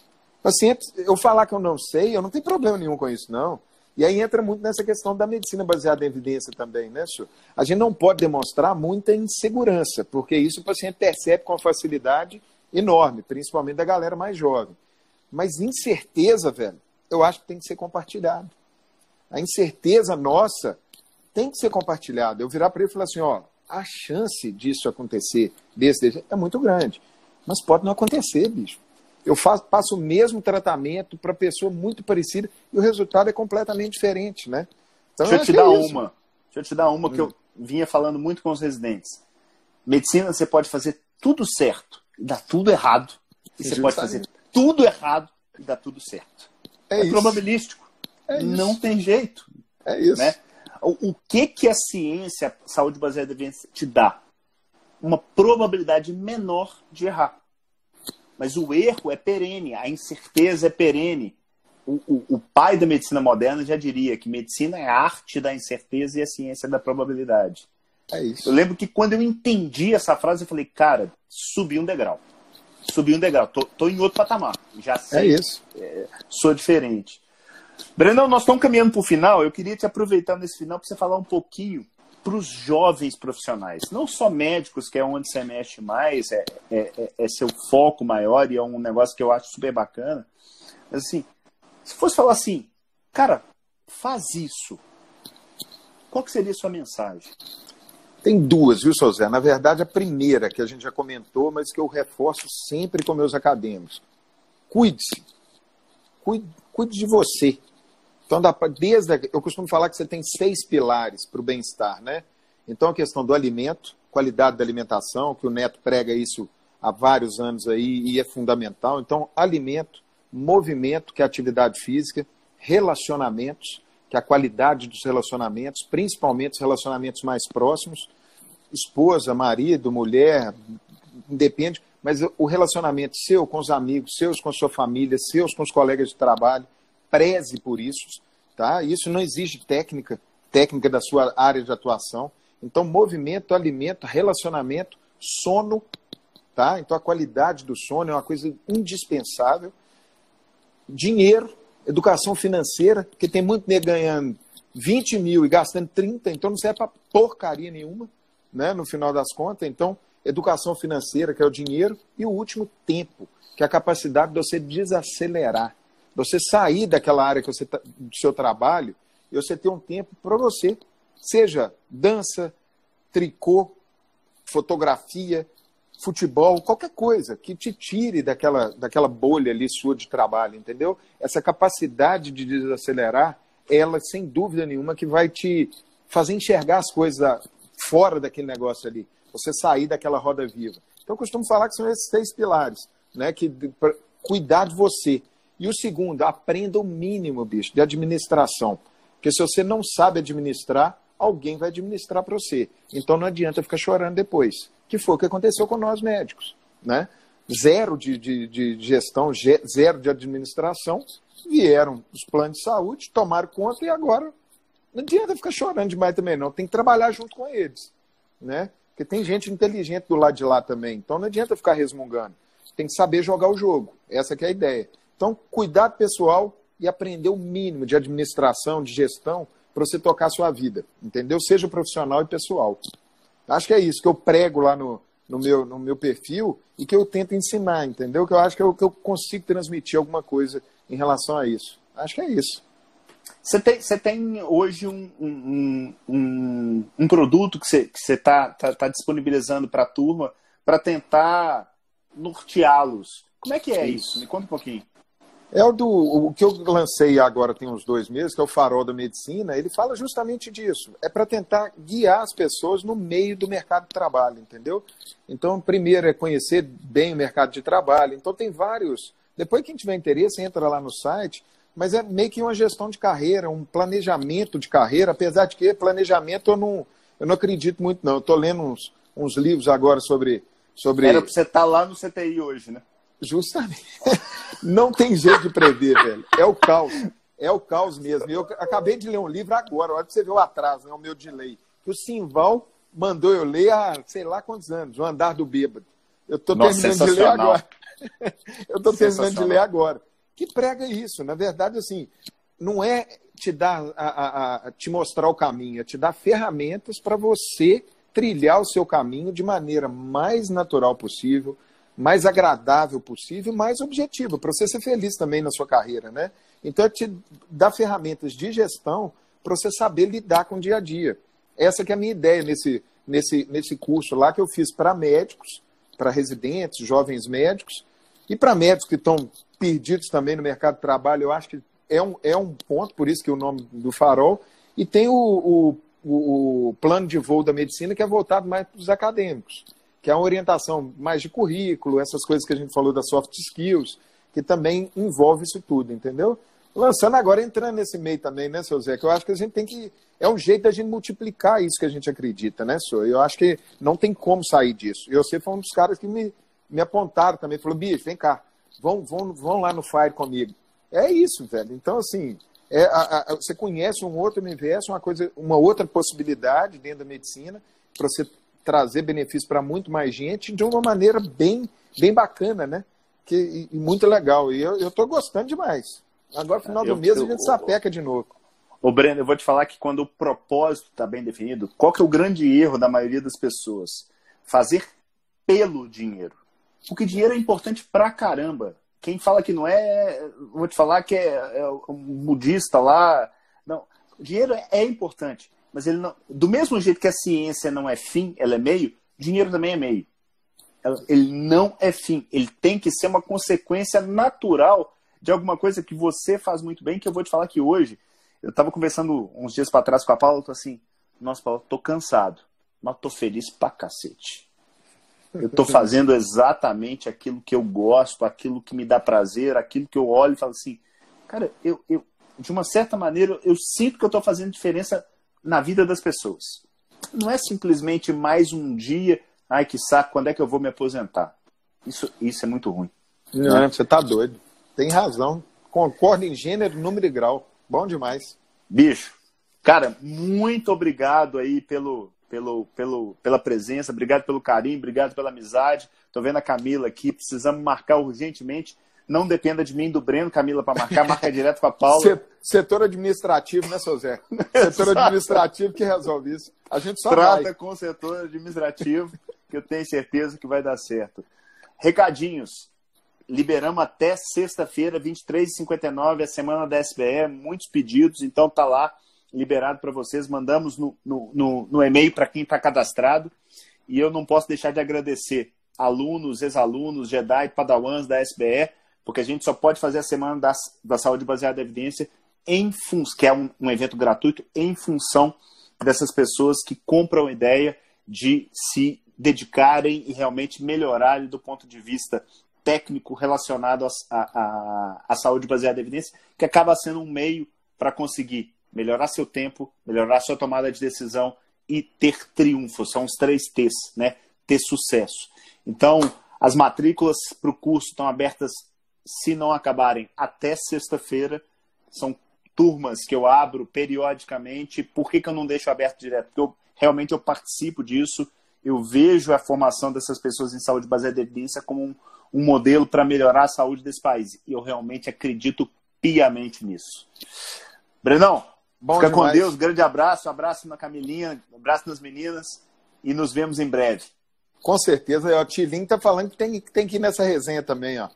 Paciente, eu falar que eu não sei, eu não tenho problema nenhum com isso, não. E aí entra muito nessa questão da medicina baseada em evidência também, né, senhor? A gente não pode demonstrar muita insegurança, porque isso o paciente percebe com facilidade enorme, principalmente da galera mais jovem. Mas incerteza, velho, eu acho que tem que ser compartilhado. A incerteza nossa tem que ser compartilhada. Eu virar para ele e falar assim, ó, a chance disso acontecer desse é muito grande. Mas pode não acontecer, bicho eu faço, passo o mesmo tratamento para pessoa muito parecida e o resultado é completamente diferente, né? Então, Deixa eu te dar é uma. Deixa eu te dar uma hum. que eu vinha falando muito com os residentes. Medicina você pode fazer tudo certo e dar tudo errado. E você pode fazer tudo errado e dar tudo certo. É, é probabilístico. É Não tem jeito. É isso. Né? O, o que que a ciência, a saúde baseada em evidência, te dá? Uma probabilidade menor de errar. Mas o erro é perene, a incerteza é perene. O, o, o, pai da medicina moderna já diria que medicina é a arte da incerteza e a ciência da probabilidade. É isso. Eu lembro que quando eu entendi essa frase, eu falei, cara, subi um degrau. Subi um degrau, tô, tô em outro patamar. Já é sei. É isso. É, sou diferente. Brandão, nós estamos caminhando para o final. Eu queria te aproveitar nesse final para você falar um pouquinho para os jovens profissionais, não só médicos, que é onde você mexe mais, é, é, é, é, seu foco maior e é um negócio que eu acho super bacana. Mas assim, se fosse falar assim, cara, faz isso, qual que seria a sua mensagem? Tem duas, viu, Sozé? Na verdade, a primeira, que a gente já comentou, mas que eu reforço sempre com meus acadêmicos. Cuide-se. Cuide, cuide de você. Então, desde eu costumo falar que você tem seis pilares para o bem-estar, né? Então, a questão do alimento, qualidade da alimentação, que o Neto prega isso há vários anos aí e é fundamental. Então, alimento, movimento, que é atividade física, relacionamentos, que é a qualidade dos relacionamentos, principalmente os relacionamentos mais próximos, esposa, marido, mulher, independe, mas o relacionamento seu com os amigos, seus com a sua família, seus com os colegas de trabalho, preze por isso, tá? Isso não exige técnica, técnica da sua área de atuação. Então, movimento, alimento, relacionamento, sono, tá? Então, a qualidade do sono é uma coisa indispensável. Dinheiro, educação financeira, porque tem muito nego ganhando 20 mil e gastando 30, então não serve para porcaria nenhuma, né? No final das contas. Então, educação financeira, que é o dinheiro, e o último, tempo, que é a capacidade de você desacelerar. Você sair daquela área que você tá, do seu trabalho e você ter um tempo para você, seja dança, tricô, fotografia, futebol, qualquer coisa que te tire daquela, daquela bolha ali sua de trabalho, entendeu? Essa capacidade de desacelerar, ela sem dúvida nenhuma que vai te fazer enxergar as coisas fora daquele negócio ali, você sair daquela roda viva. Então eu costumo falar que são esses seis pilares, né? Que cuidar de você. E o segundo, aprenda o mínimo, bicho, de administração. Porque se você não sabe administrar, alguém vai administrar para você. Então não adianta ficar chorando depois. Que foi o que aconteceu com nós médicos. Né? Zero de, de, de gestão, zero de administração, vieram os planos de saúde, tomaram conta e agora não adianta ficar chorando demais também, não. Tem que trabalhar junto com eles. Né? Porque tem gente inteligente do lado de lá também. Então não adianta ficar resmungando. Tem que saber jogar o jogo. Essa é a ideia. Então, cuidado pessoal e aprender o mínimo de administração, de gestão, para você tocar a sua vida, entendeu? Seja profissional e pessoal. Acho que é isso que eu prego lá no, no, meu, no meu perfil e que eu tento ensinar, entendeu? Que eu acho que eu, que eu consigo transmitir alguma coisa em relação a isso. Acho que é isso. Você tem, você tem hoje um, um, um, um produto que você está tá, tá disponibilizando para a turma para tentar norteá-los. Como é que é isso. isso? Me conta um pouquinho. É o do o que eu lancei agora tem uns dois meses, que é o Farol da Medicina. Ele fala justamente disso. É para tentar guiar as pessoas no meio do mercado de trabalho, entendeu? Então, primeiro é conhecer bem o mercado de trabalho. Então, tem vários. Depois, quem tiver interesse, entra lá no site. Mas é meio que uma gestão de carreira, um planejamento de carreira. Apesar de que planejamento eu não, eu não acredito muito, não. Eu estou lendo uns, uns livros agora sobre. sobre... Era para você estar tá lá no CTI hoje, né? Justamente. Não tem jeito de prever, velho. É o caos. É o caos mesmo. Eu acabei de ler um livro agora, olha pra você ver o atraso, né, o meu delay. Que o Simval mandou eu ler há sei lá quantos anos, o Andar do Bêbado. Eu estou terminando de ler agora. eu estou terminando de ler agora. Que prega isso? Na verdade, assim, não é te dar a, a, a te mostrar o caminho, é te dar ferramentas para você trilhar o seu caminho de maneira mais natural possível, mais agradável possível, mais objetivo, para você ser feliz também na sua carreira, né? Então, é te dar ferramentas de gestão para você saber lidar com o dia a dia. Essa que é a minha ideia nesse, nesse, nesse curso lá que eu fiz para médicos, para residentes, jovens médicos, e para médicos que estão perdidos também no mercado de trabalho, eu acho que é um, é um ponto, por isso que é o nome do farol, e tem o, o, o plano de voo da medicina que é voltado mais para os acadêmicos que é uma orientação mais de currículo, essas coisas que a gente falou das soft skills, que também envolve isso tudo, entendeu? Lançando agora, entrando nesse meio também, né, seu Zé? Que eu acho que a gente tem que. É um jeito da gente multiplicar isso que a gente acredita, né, senhor? Eu acho que não tem como sair disso. E você foi um dos caras que me, me apontaram também. Falou, bicho, vem cá, vão, vão, vão lá no Fire comigo. É isso, velho. Então, assim, é, a, a, você conhece um outro universo, uma coisa, uma outra possibilidade dentro da medicina para você trazer benefício para muito mais gente de uma maneira bem, bem bacana, né? Que, e, muito legal. E eu estou gostando demais. Agora, no final do eu, mês, eu, a gente sapeca de novo. Ô, Breno, eu vou te falar que quando o propósito está bem definido, qual que é o grande erro da maioria das pessoas? Fazer pelo dinheiro. Porque dinheiro é importante pra caramba. Quem fala que não é, vou te falar que é, é um budista lá. Não, dinheiro é importante mas ele não. Do mesmo jeito que a ciência não é fim, ela é meio, dinheiro também é meio. Ele não é fim. Ele tem que ser uma consequência natural de alguma coisa que você faz muito bem, que eu vou te falar que hoje. Eu estava conversando uns dias para trás com a Paula, eu tô assim, nossa, Paula, tô cansado, mas tô feliz pra cacete. Eu tô fazendo exatamente aquilo que eu gosto, aquilo que me dá prazer, aquilo que eu olho e falo assim, cara, eu, eu de uma certa maneira, eu sinto que eu tô fazendo diferença na vida das pessoas. Não é simplesmente mais um dia, ai que saco, quando é que eu vou me aposentar? Isso, isso é muito ruim. Não, você tá doido. Tem razão. Concordo em gênero, número e grau. Bom demais. Bicho, cara, muito obrigado aí pelo, pelo, pelo, pela presença, obrigado pelo carinho, obrigado pela amizade. Tô vendo a Camila aqui, precisamos marcar urgentemente não dependa de mim do Breno, Camila, para marcar, marca direto com a Paula. Setor administrativo, né, seu Zé? Setor administrativo que resolve isso. A gente só Trata vai. com o setor administrativo, que eu tenho certeza que vai dar certo. Recadinhos. Liberamos até sexta-feira, 23h59, a semana da SBE, muitos pedidos, então tá lá, liberado para vocês. Mandamos no, no, no, no e-mail para quem está cadastrado. E eu não posso deixar de agradecer alunos, ex-alunos, Jedi, Padawans da SBE, porque a gente só pode fazer a Semana da, da Saúde Baseada em Evidência, em que é um, um evento gratuito, em função dessas pessoas que compram a ideia de se dedicarem e realmente melhorarem do ponto de vista técnico relacionado à saúde baseada em evidência, que acaba sendo um meio para conseguir melhorar seu tempo, melhorar sua tomada de decisão e ter triunfo. São os três T's, né? Ter sucesso. Então, as matrículas para o curso estão abertas, se não acabarem, até sexta-feira. São turmas que eu abro periodicamente. Por que, que eu não deixo aberto direto? Porque eu, realmente eu participo disso. Eu vejo a formação dessas pessoas em saúde baseada em evidência como um, um modelo para melhorar a saúde desse país. E eu realmente acredito piamente nisso. Brenão, Bom fica demais. com Deus. Grande abraço. Abraço na Camilinha, abraço nas meninas. E nos vemos em breve. Com certeza. O Tilinho tá falando que tem, tem que ir nessa resenha também, ó.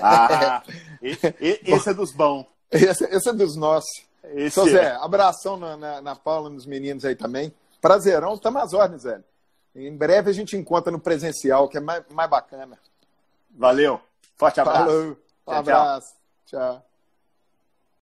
Ah, esse é dos bons. Esse, esse é dos nossos. Esse Seu Zé, é. abração na, na, na, Paula, nos meninos aí também. Prazerão, estamos às ordens, velho. Em breve a gente encontra no presencial, que é mais, mais bacana. Valeu. Forte abraço. Falou. Um abraço. tchau. tchau.